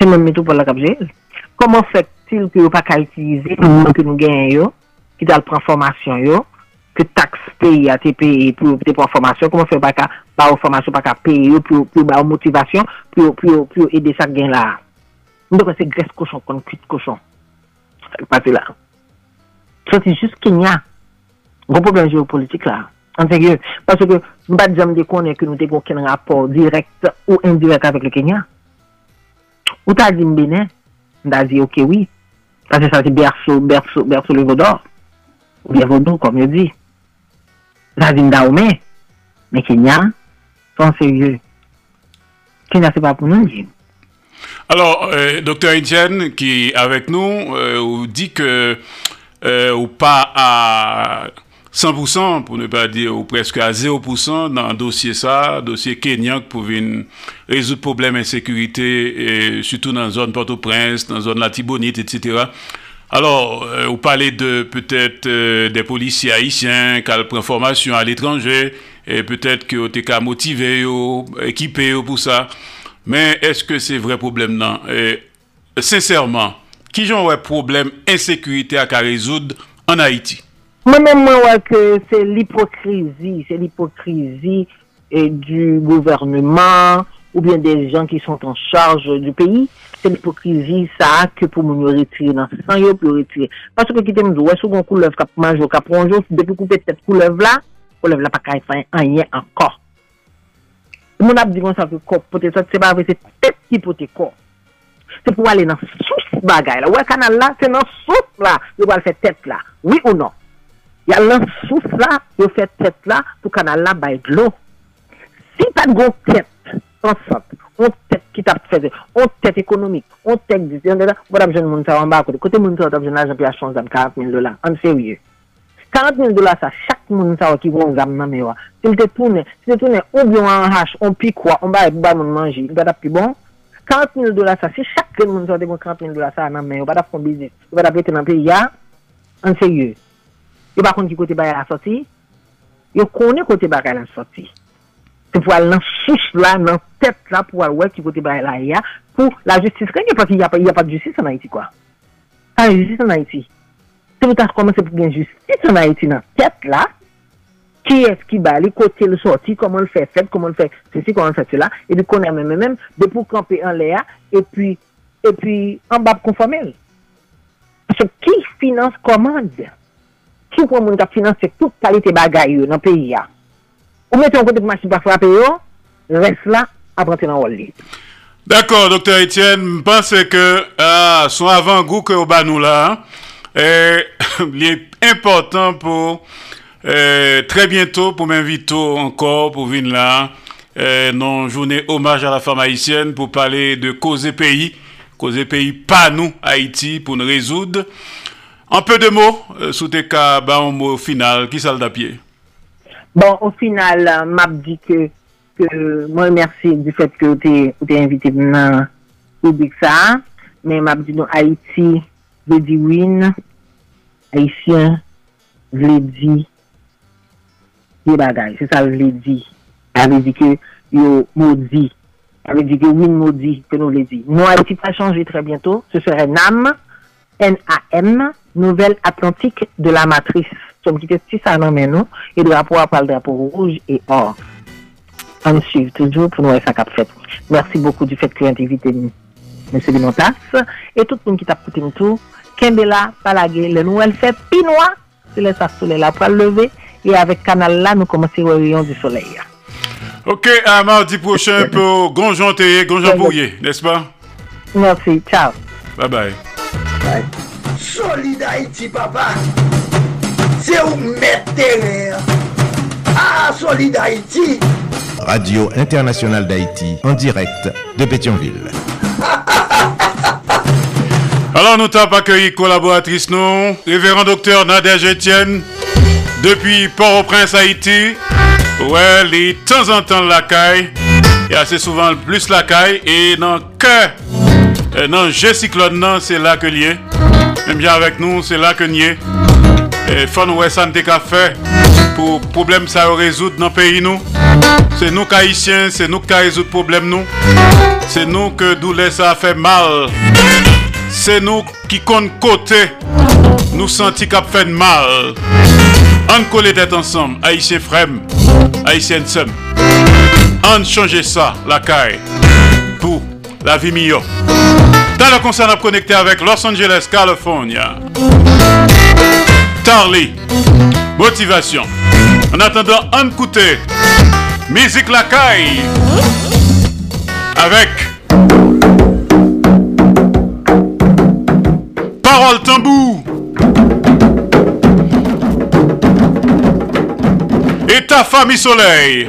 C'est même métropole là qui a géré. Comment fait-il que vous pas qu'à utiliser le que nous gagnons, qui dans prendre formation, yo, que taxe pays a été payé pour prendre formation, comment fait pas qu'à, pas formation, pas qu'à payer pour, pour, pour motivation, pour, pour, pour aider ça gain là. Donc c'est graisse cochon, contre cuite cochon. pati la. Soti jist Kenya. Gon problem geopolitik la. An serye, parce ke mba dijam de konen ke nou te kon ken rapor direk ou indirek avek le Kenya. Ou ta di mbenen, mda di ok oui. Pase sa se berso, berso, berso le vodor. Ou bien vodor, kom yo di. Mda di mda oume. Men Kenya, son serye. Kenya se pa pou nou di. Alors, euh, docteur Etienne, qui est avec nous, euh, vous dit que euh, ou pas à 100%, pour ne pas dire ou presque à 0% dans le dossier ça, dossier Kenya pour venir résoudre problème d'insécurité, et surtout dans la zone Port-au-Prince, dans la zone Latibonite, etc. Alors, vous parlez de peut-être des policiers haïtiens qui prennent formation à l'étranger, et peut-être que vous êtes motivé, équipé pour ça. Men, eske se vre problem nan? Euh, e, Sinsèrman, ki jan wè problem insekurite ak a rezoud an Haiti? Mwen mwen mwen wè ke se l'hypokrizi, se l'hypokrizi euh, du gouvernement ou bien des gens qui sont en charge du pays, se l'hypokrizi sa ak pou moun yo retire nan san yo pou yo retire. Paske ki te mdou wè sou kon koulev kap manjou kap ronjou, depi koupe tet koulev la, koulev la pa ka y fayen anyen ankor. Mon ap di kon sa ke kop pote sot, ki pote kop. Se pou ale nan bagay la. Ouè kanal la, se nan sous la, yo wale fe tet. Oui ou non? Ya nan sous la, yo fe tet la, pou kanal la bay dlo. Si pat gon tet, san sot, on tet ki tap feze, on on tet disyon de la, wad ap jen moun sa kote. Moun sa wad ap jen la, jen pi a chans dam 40 000 dola. An. 40 000 dola sa, chak moun sa wak ki bon zam nan me wak. Se lte toune, se lte toune, ou biyon an hache, an pi kwa, an baye pou baye moun manji, ou badap ki bon. 40 000 dola sa, se chak kren moun sa wak de bon 40 000 dola sa nan me wak, ou badap kon biznes, ou badap rete nan pe ya, an seye. Yo pa kon ki kote baye la soti, yo konen kote baye la soti. Se pou al nan souche la, nan tete la, pou al wek ki kote baye la ya, pou la justice renye, pati ya pa justice an Haiti kwa. An justice an Haiti. se mwen ta komanse pou gen justice an Haiti nan tet la, ki es eski bali, kote l sorti, koman l fè fèd, koman l fè se si, koman l fè se la, e di konè mè mè mèm, de pou kampe an lè a, e pi, e pi, an bab konfamel. Se ki finance komande, ki pou moun ka finanse tout kalite bagay yo nan peyi ya. Ou mette an kote pou machi pa frape yo, res la, aprante nan wol li. D'akor, Dr. Etienne, m'pense ke, ah, euh, son avan gou ke ou ba nou la, an, Euh, *coughs* il est important pour euh, très bientôt, pour m'inviter encore, pour venir là, euh, non journée hommage à la femme haïtienne pour parler de causer pays, causer pays pas nous, Haïti, pour nous résoudre. En peu de mots, euh, sous tes cas, bah, un mot final, qui sale pied? Bon, au final, euh, m'a dit que, que moi, merci du fait que tu es invité maintenant public ça, mais m'a dit non, Haïti, je dis win, non. Haïtien, veut dire des bagailles. C'est ça, veut dire. Ça veut dire que yo maudit. Ça veut dire que win maudit, que nous le dit. Nous, Haïti va changer très bientôt. Ce serait NAM, N-A-M, Nouvelle Atlantique de la Matrice. Som ki te si sa nan men nou, e drapo apal drapo rouge et or. An suive toujou pou nou e sa kap fet. Mersi beaucoup du ki yon te invite M. Limontas, et tout moun ki tap koute m tou, Kembela, Palage, le nou el fe pinoa, se le sa soule la pral leve, E avek kanal la nou komanse wè rayon du soleil ya. Ok, à mardi prochain pour Gonjon Théier, Gonjon Bourrier, n'est-ce pas? Merci, ciao. Bye bye. Solid Haïti, papa. C'est où mettre terre. Ah, Solid Haïti. Radio Internationale d'Haïti, en direct de Pétionville. Alors nous t'avons accueilli collaboratrice nous, révérend docteur Nadège Etienne, depuis Port-au-Prince, Haïti. Ouais, les temps en temps la caille, et assez souvent plus la caille, et dans que, dans G cyclone, c'est là que lié. Même bien avec nous, c'est là que nié. Et faut nous santé qu'a fait pour problème ça résoudre dans le pays nous. C'est nous haïtiens, c'est nous qui résoudre problème nous. C'est nous que douleur ça fait mal. C'est nous qui compte côté. Nous senti qu'a fait mal. On colle tête ensemble, haïtiens frères, haïtiens sœurs. On change ça, la caille, pour la vie meilleure. Dans le concert, on a connecté avec Los Angeles, California. Tarly, motivation. En attendant, on écoute musique la caille avec Et ta famille soleil.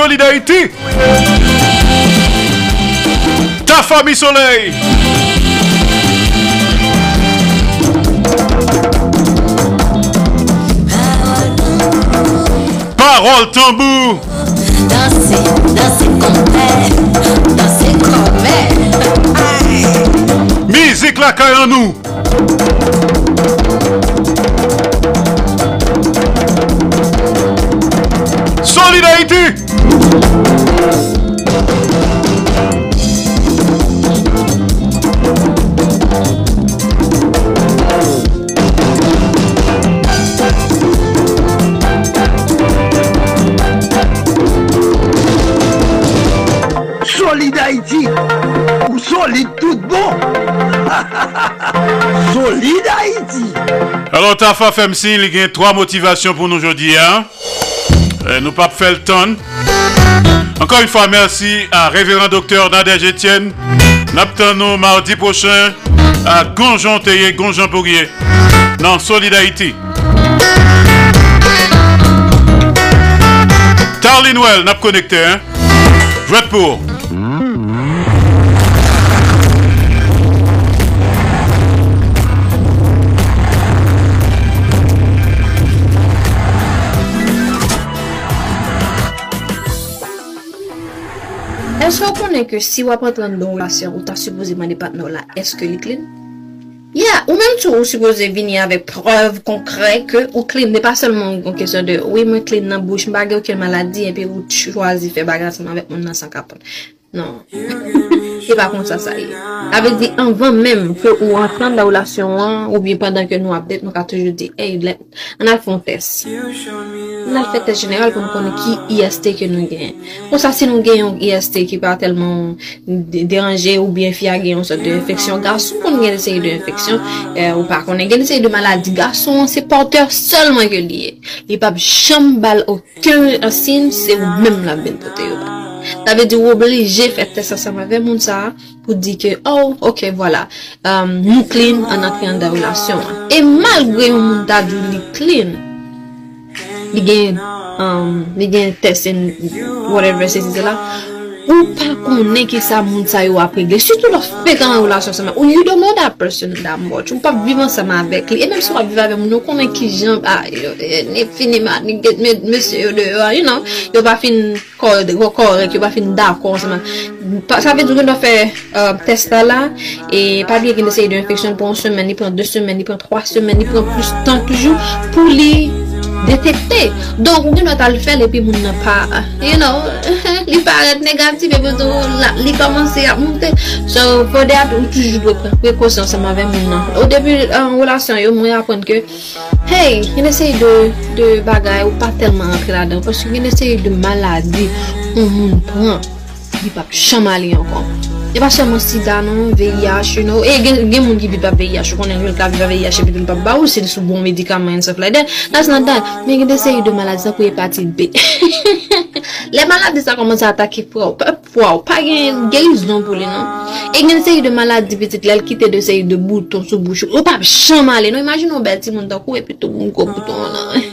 Solidarité. Ta famille soleil. Parole tambour. Danse, danse kompè Danse kompè Musique la caille en nous. Solidarité. Ta femme MC, il y a trois motivations pour nous aujourd'hui. Hein? Euh, nous pas faire le temps. Encore une fois, merci à Révérend Docteur Nadège Etienne. Nous mardi prochain à Gonjon Théier, Gonjon Bourrier. Dans Solidarité. Tarly Noël, n'a connecté. Hein? Pour. konen ke si wap entran don relasyon ou ta supposeman de patnon la, eske li klin? Ya, yeah, ou menm tou ou suppose vini avek preuve konkre ke ou klin, ne pa selman kon kesyon de, oui mwen klin nan bouch, mba ge ou kel maladi, epi ou chwazi fe bagasman vek moun nan san kapon. Non, e pa kon sa sa e. Ave di anvan menm ke ou entran da relasyon an, ou bi pandan ke nou apdet, nou ka toujou di, hey, an al fon fes. nan fète general pou nou konen ki IST ke nou gen. Ou sa si nou gen yon IST ki pa telman deranje ou bien fia gen yon sot de infeksyon gason, konen gen sey de infeksyon eh, ou pa konen gen sey de maladi gason, se porteur solman ke liye. Li pap chambal okun asin, se ou mèm la ben pote yo ba. Tave di ou oblije fète sa sa mave moun sa pou di ke, oh, ok, voilà, um, nou klin an atri an da relasyon. E malgre yon moun ta di li klin, li gen, um, li gen test en whatever se si se la, ou pa konen ki sa moun sa yo ap regle, sütou lò fèk an relasyon seman, ou you don't know that person that much, ou pa vivan seman avèk li, e mèm sou pa vivan avèm, nou konen ki jan, a, yo, eh, ne finiman, ne get me, mèsy yo de, you know, yo pa fin korek, yo pa fin dakor seman, sa vè djougen lò fè um, testa la, e pa bie gen de deseye de infeksyon pou an semen, ni pou an 2 semen, ni pou an 3 semen, ni pou an plus tan toujou, pou li, detekte. Donk, di nou tal fel epi moun nan pa, you know, *laughs* li paret negatif epi li komanse ap monte. So, fode non. ap ou toujou dwe prekosyon seman ven moun nan. Ou debi, an relasyon yo, moun apon ke, hey, yon eseye de bagay ou pa telman apre la den, paske yon eseye de maladi pou moun pran, li pa chanmali ankon. E pa seman sida non, VIH, you know. E gen moun ki bit pa VIH, yo konen yon ka viva VIH epi gen pa ba ou se li sou bon medikaman and stuff like that. That's not that. Men gen de seri de maladi sa pou hepatit B. *laughs* Le maladi sa komanse atake pou ou. Pou ou. Pa gen gen non pou li non. E gen seri de maladi petit lel kite de seri de bouton sou bouchou. Ou pa chanman li non. Imagin nou bel ti moun takou epi tou moun kou bouton nan. *laughs*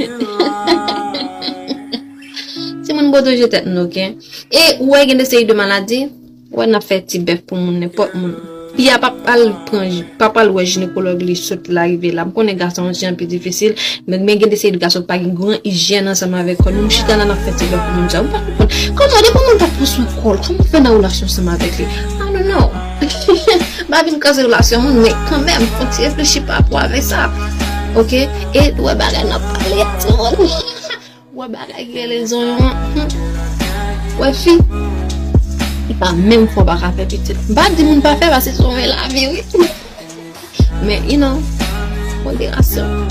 Se moun bodo jetet nou, ken. E ou e gen de seri de maladi. wè na fè ti bef pou moun ne pot moun. Pi ya papal pranj, wè jinekolog li sot la rive la. M konen gason jen pi difisil, men gen desè di gason pa gen gran hijen ansama vek kon. M chita nan na fè ti bef pou moun jan. M pa kon, kon zade pou moun pa pou sou kol, kon m fè nan oulasyon seman vek li. I don't know. *laughs* Babin kaze oulasyon moun, men kan men, kon ti reflechi pa pou ave sa. Ok, e wè bagay nan pale ton. *laughs* Wè bagay gen le zon yon. Wè fi. pa menm fò baka fe pitit. Ba di moun pa fe, basi sou men la vi wè. Men, you know, moderasyon.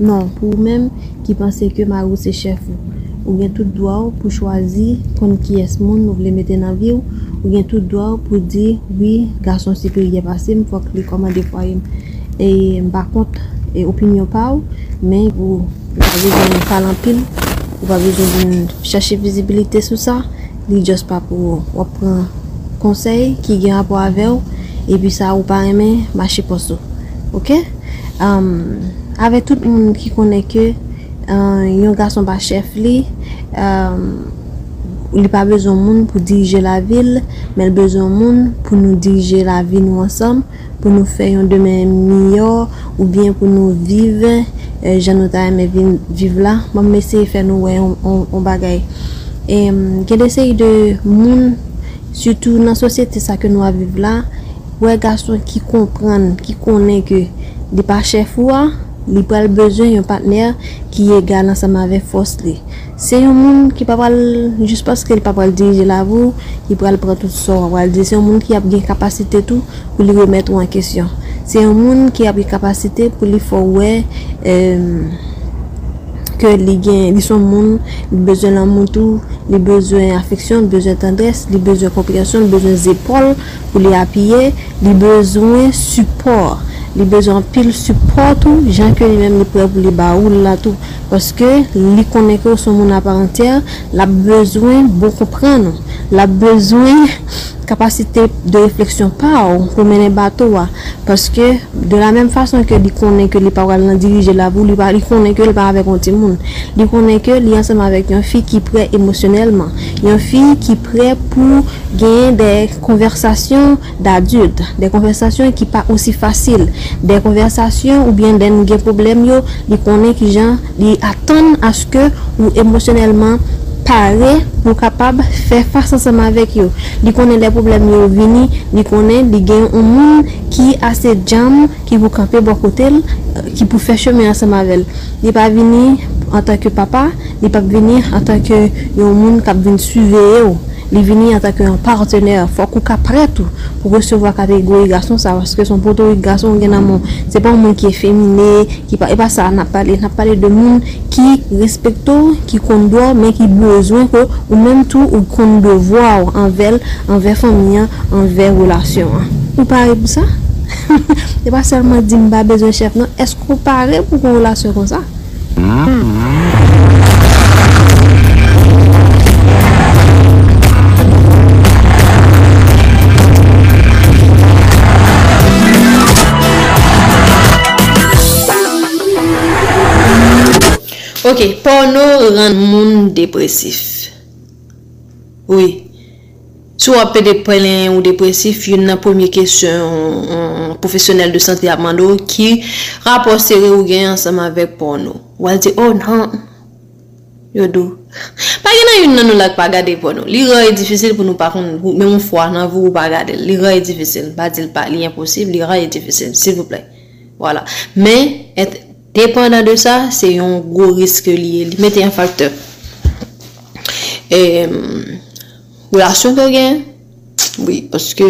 Non, pou mèm ki panse ke ma ou se chef ou. ou gen tout doa ou pou chwazi kon ki es moun nou vle mette nan vi ou, ou gen tout doa ou pou di, oui, gason si ki yè pase, m fwa ki li koman defwa yim. E m bakont, e opinyon pa ou, men ou wavè gen falan pil, ou wavè gen chache vizibilite sou sa, li jos pa pou wap pran konsey ki gen apwa ave ou, e pi sa ou pa paremen mache posou. Ok? Um, Ave tout moun ki konen ke, uh, yon gason ba chef li, Euh, Li pa bezon moun pou dirije la vil, men bezon moun pou nou dirije la vil nou ansam, pou nou fè yon demen miyo, ou bien pou nou vive, e, jan nou ta eme vive la, moun meseye fè nou wè yon bagay. E gen desey de moun, sutou nan sosyete sa ke nou a vive la, wè gason ki kompran, ki konen ke di pa chef wwa, li pral bezwen yon patner ki ye egal ansama ve fos li. Se yon moun ki pa pral, jist paske li pa pral dirije la vou, ki pral pral tout sor, pral di, Se yon moun ki ap gen kapasite tou pou li remet ou an kesyon. Se yon moun ki ap gen kapasite pou li fowè ke li gen, li son moun, li bezwen lan moun tou, li bezwen afeksyon, li bezwen tendres, li bezwen kompriyasyon, li bezwen zepol pou li apye, li bezwen support. li bezon pil support ou, jan ke li men li pou li ba ou la tou, paske li konen ke ou son moun aparenter, la bezwen bon kompren, la bezwen kapasite de refleksyon pa ou pou menen bato wa. Paske de la menm fason ke li konen ke li pa wale nan dirije la vou, li, pa, li konen ke li pa avek onti moun. Li konen ke li ansem avek yon fi ki pre emosyonelman. Yon fi ki pre pou genye de konversasyon d'adult. De konversasyon ki pa osi fasil. De konversasyon ou bien den gen problem yo, li konen ki jan li atan aske ou emosyonelman pare pou kapab fè fars anseman vek yo. Li konen le problem yo vini, li konen li gen un moun ki ase jam, ki pou kampe bokotel, ki pou fè cheme anseman vel. Li pa vini an tanke papa, li pa vini an tanke yon moun kap vini suve yo. li vini an takè an partenèr, fòk ou ka pretou pou resevo a kategori gason sa, waske son potori gason gen nan moun, se pa moun ki e femine, ki pa, e pa sa, nap pale, nap pale de moun ki respekto, ki kondwa, men ki bezwen ko, ou menm tou ou kondwa ou anvel, anvel familyan, anvel relasyon. Ou pare pou sa? E pa selman di mba bezwen chef nan, esk ou pare pou kon relasyon kon sa? Ok, porno rend moun depresif. Oui. Sou apè deprelen ou depresif, yon nan pwemye kesyon profesyonel de sante apmando ki rapor sere ou gen ansama vek porno. Ou al di, oh nan, yo do. Pa gen nan yon nan nou lak pa gade porno. Li ra e difisil pou nou pa kon, men moun fwa nan vou ou pa gade. Li ra e difisil, ba dil pa, li imposib, li ra e difisil, sil vouple. Voilà. Men, et... dependant de sa, se yon gwo riske liye. Li mette yon faktor. E, euh, relasyon ke gen, oui, paske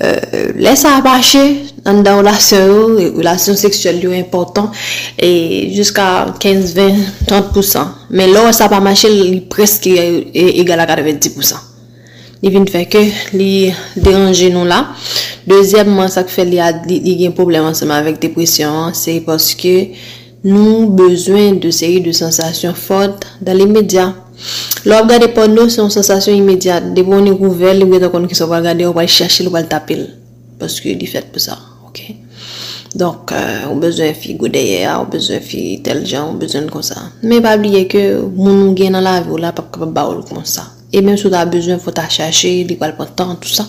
euh, sa apache nan dan relasyon yo, relasyon seksuel yo important, e jiska 15, 20, 30%. Men lò sa apache li preske egal a 90%. li vin fè ke li deranje nou la. Dezyèmman, sa k fè li, li, li gen problem anseman avèk depresyon, se y poske nou bezwen de seri de sensasyon fote dan li medya. Lò ap gade pon nou, se yon sensasyon imèdiat. De bon yon kouvel, li gwen ton kon ki sa wal gade, yon wal chache, yon wal tapil. Poske li fèt pou sa, ok? Donk, euh, ou bezwen fi goudeye, ou bezwen fi tel jan, ou bezwen kon sa. Men pa bliye ke moun nou gen nan la vi ou la pa kapab ba ou kon sa. E menm sou ta bezwen fò ta chache, li kwa l pon tan, tout sa.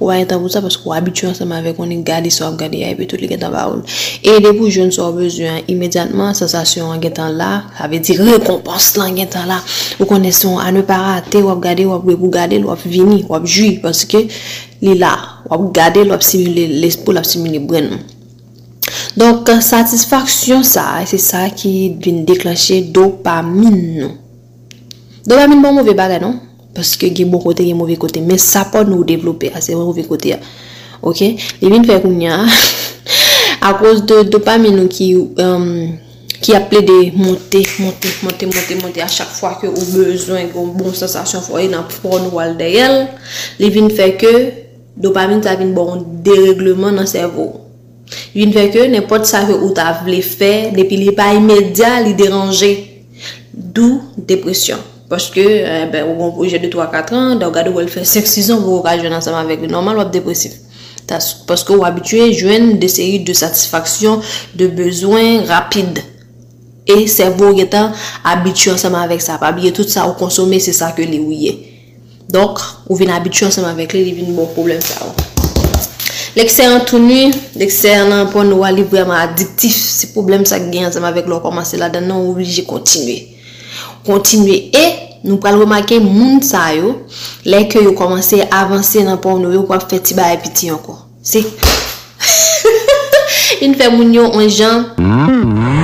Ou a yon tan pou sa, paske ou abitou anseman vek, ou ni gade sa, ou gadi ay, pe tout li gen tan ba oul. E de pou joun sou bezwen, imediatman, sensasyon an gen tan la, ave di rekompans lan gen tan la. Ou konesyon an ne pa rate, wap gade, wap repou gade, wap vini, wap jwi, paske li la. Wap gade, wap simile lespo, wap simile bren. Donk, satisfaksyon sa, se sa ki vin deklanche dopamin nou. Dopamin bon mouve bagay non Paske gen bon kote, gen mouve kote. Men sa pa nou devlope a se mouve kote ya. Ok? Li vin fè koun ya. *laughs* a kouz de dopamine nou ki, um, ki aple de monte, monte, monte, monte, monte. A chak fwa ke ou bezwen kon bon sensasyon fwa e nan pron wal de yel. Li vin fè ke dopamine ta vin bon deregleman nan servo. Li vin fè ke nepot sa ke ou ta vle fè, depi li pa imedya li deranje. Dou depresyon. Paske, eh, ben, ou bon proje de 3-4 an, da ou gade ou el fè 5-6 an pou ou ka jwen ansama vek. Normal wap depresif. Paske ou abitue jwen de seri de satisfaksyon, de bezwen rapide. E servo getan abitue ansama vek sa. Pa biye tout sa ou konsome, se sa ke li ou ye. Donk, ou vin abitue ansama vek li, li vin bon problem sa ou. Lèk an tou nwi, lèk an an pon nou wali vreman adiktif, se problem sa gen ansama vek lò komanse la dan nan ou oblije kontinwe. kontinwe. e nou pral remake moun sa yo lè ke yo komanse avanse nan pou nou yo kwa feti ba epiti anko. Se, yon fè moun yo an jan...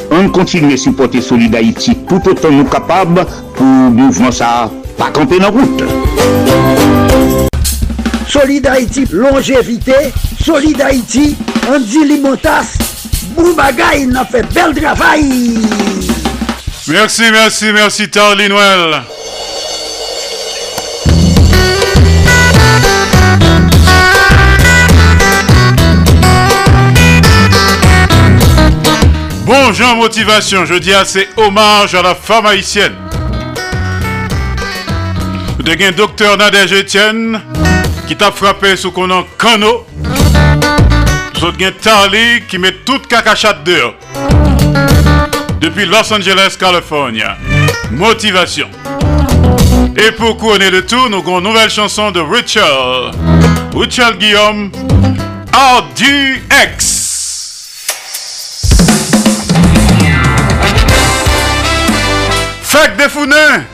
On continue à supporter Solid Haïti tout autant nous capables pour mouvement ça pas camper dans route. Solid Haïti, longévité, Solid Haïti, Andy Limotas, Boubagaï, n'a fait bel travail. Merci, merci, merci, Tarly Noël. Bon Jean Motivation, je dis assez hommage à la femme haïtienne. De un docteur Nadège Etienne qui t'a frappé sous qu'on en cano. Vous avez Tarly qui met toute cacachate dehors. Depuis Los Angeles, California. Motivation. Et pour couronner le tout, nous avons une nouvelle chanson de Richard. Richard Guillaume, RDX. Faites des founins.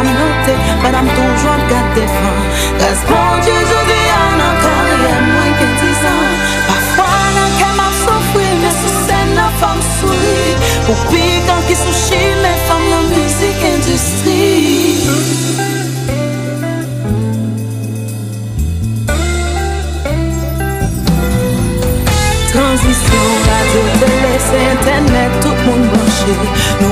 Tande gen sa m note, padam toujou ap gade fan Gaz bon Dieu, jodi an ankon rien mwen ke dizan Pafwa nan kem ap sofri, men sou sen nan fam souri Pou pikan ki sou chi, men fam nan müzik industri Transisyon, radio, télé, c'est internet, tout moun branché Nouvel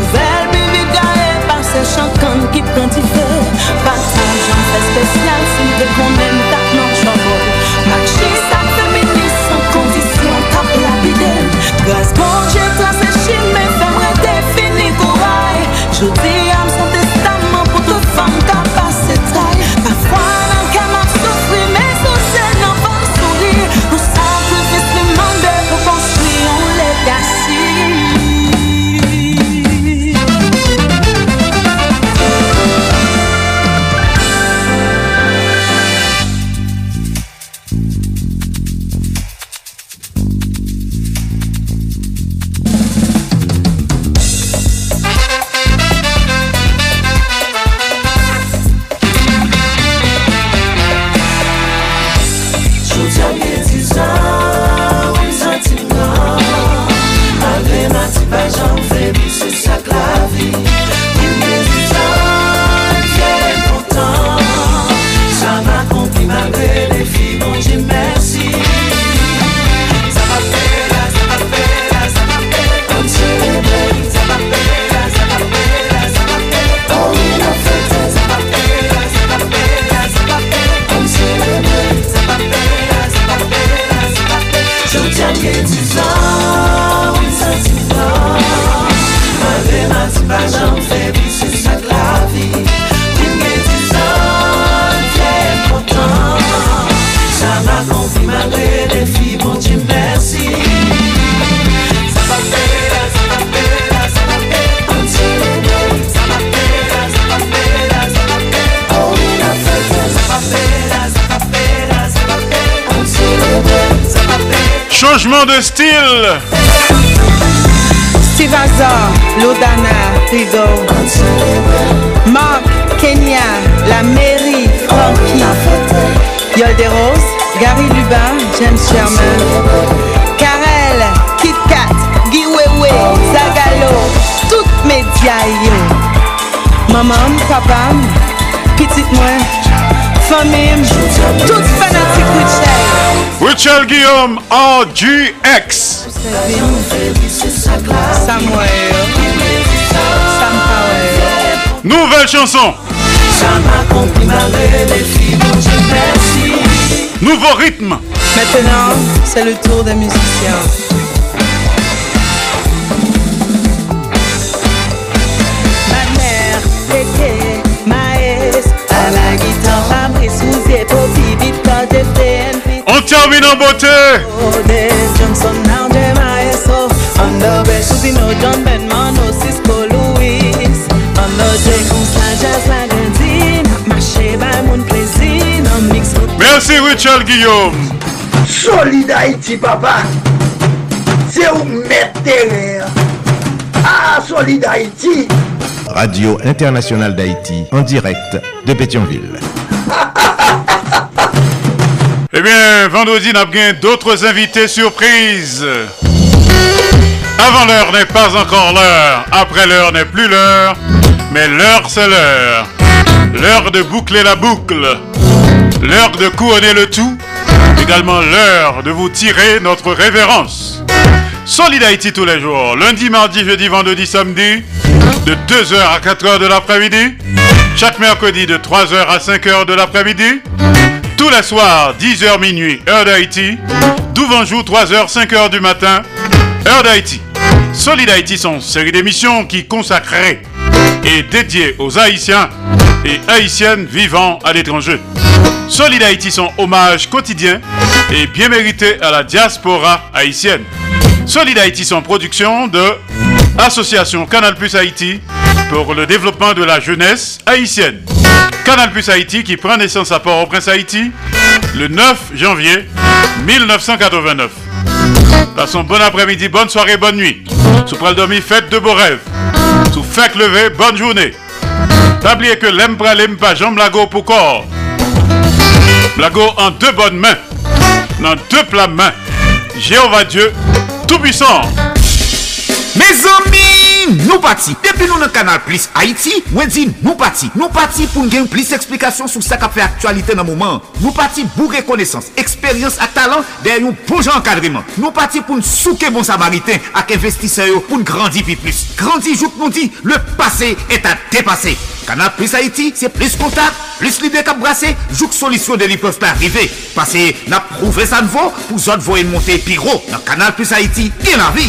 Mark, Kenya, La Mairie, Frankie, Yol des Roses, Gary Lubin, James Sherman, Karel, Kit Kat, Guy Wewe, Zagalo, tout média yo. Maman, papa, petite moi, famille, tout fanatique Richard. Richard Guillaume, RGX. Samuel, Nouvelle chanson. Nouveau rythme. Maintenant, c'est le tour des musiciens. Ma mère était maïs à la guitare, Fabrice Souzier, Poppy, Victor, DPNP. On termine en beauté. Des Johnson, now Maestro, Under Bell, Cousino, John Ben, Mano, Cisco, Louis, Under J, Merci Richard Guillaume. Solid Haïti, papa. C'est où mettre. Ah, Solid Haïti. Radio Internationale d'Haïti, en direct de Pétionville. *laughs* Eh bien, vendredi, nous avons d'autres invités surprises. Avant l'heure n'est pas encore l'heure. Après l'heure n'est plus l'heure. Mais l'heure, c'est l'heure. L'heure de boucler la boucle. L'heure de couronner le tout. Également l'heure de vous tirer notre révérence. Solid Haïti tous les jours. Lundi, mardi, jeudi, vendredi, samedi. De 2h à 4h de l'après-midi. Chaque mercredi de 3h à 5h de l'après-midi. Tous les soirs, 10h minuit, heure d'Haïti. Douvanjou, 3h, 5h du matin, heure d'Haïti. Solid Haïti sont une série d'émissions qui consacrées et dédiées aux Haïtiens et Haïtiennes vivant à l'étranger. Solid Haïti sont hommage quotidien et bien mérité à la diaspora haïtienne. Solid Haïti sont production de Association Canal Plus Haïti pour le développement de la jeunesse haïtienne. Canal Plus Haïti qui prend naissance à Port-au-Prince Haïti le 9 janvier 1989. Passons bon après-midi, bonne soirée, bonne nuit. Sous pral dormi, faites de beaux rêves. Sous faites lever, bonne journée. N'oubliez que l'aime pas jambe lago pour corps. Blago en deux bonnes mains. Dans deux plats mains. Jéhovah Dieu, tout-puissant. Mes di nou pati. Depi nou nan kanal Plus Haiti, mwen di nou pati. Nou pati pou gen plis eksplikasyon sou sa ka fe aktualite nan mouman. Nou pati pou rekonesans, eksperyans ak talan den yon bonjan jan. Nou pati pou n souke bon samariten ak investiseyo pou n grandi pi plus. Grandi jouk nou di, le pase et a depase. Kanal Plus Haiti, se plis kontak, plis lide kap brase, jouk solisyon de li peuf pa arrive. Pase na prouve sa nvo pou zot voyen monte pi ro. Nan Kanal Plus Haiti, gen la vi.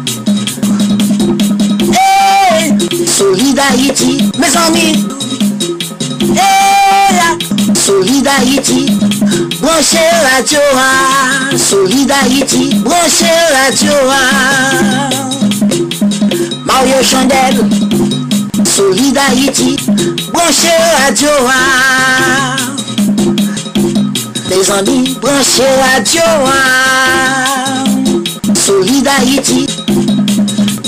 Hey, Solid Haïti, mes amis. Hey, là. Solid Haïti, branchez radio. ah. Solid Haïti, branchez radio. ah. Mario Chandel, Solid Haïti, branchez radio. ah. Les amis, branchez radio. ah. Solid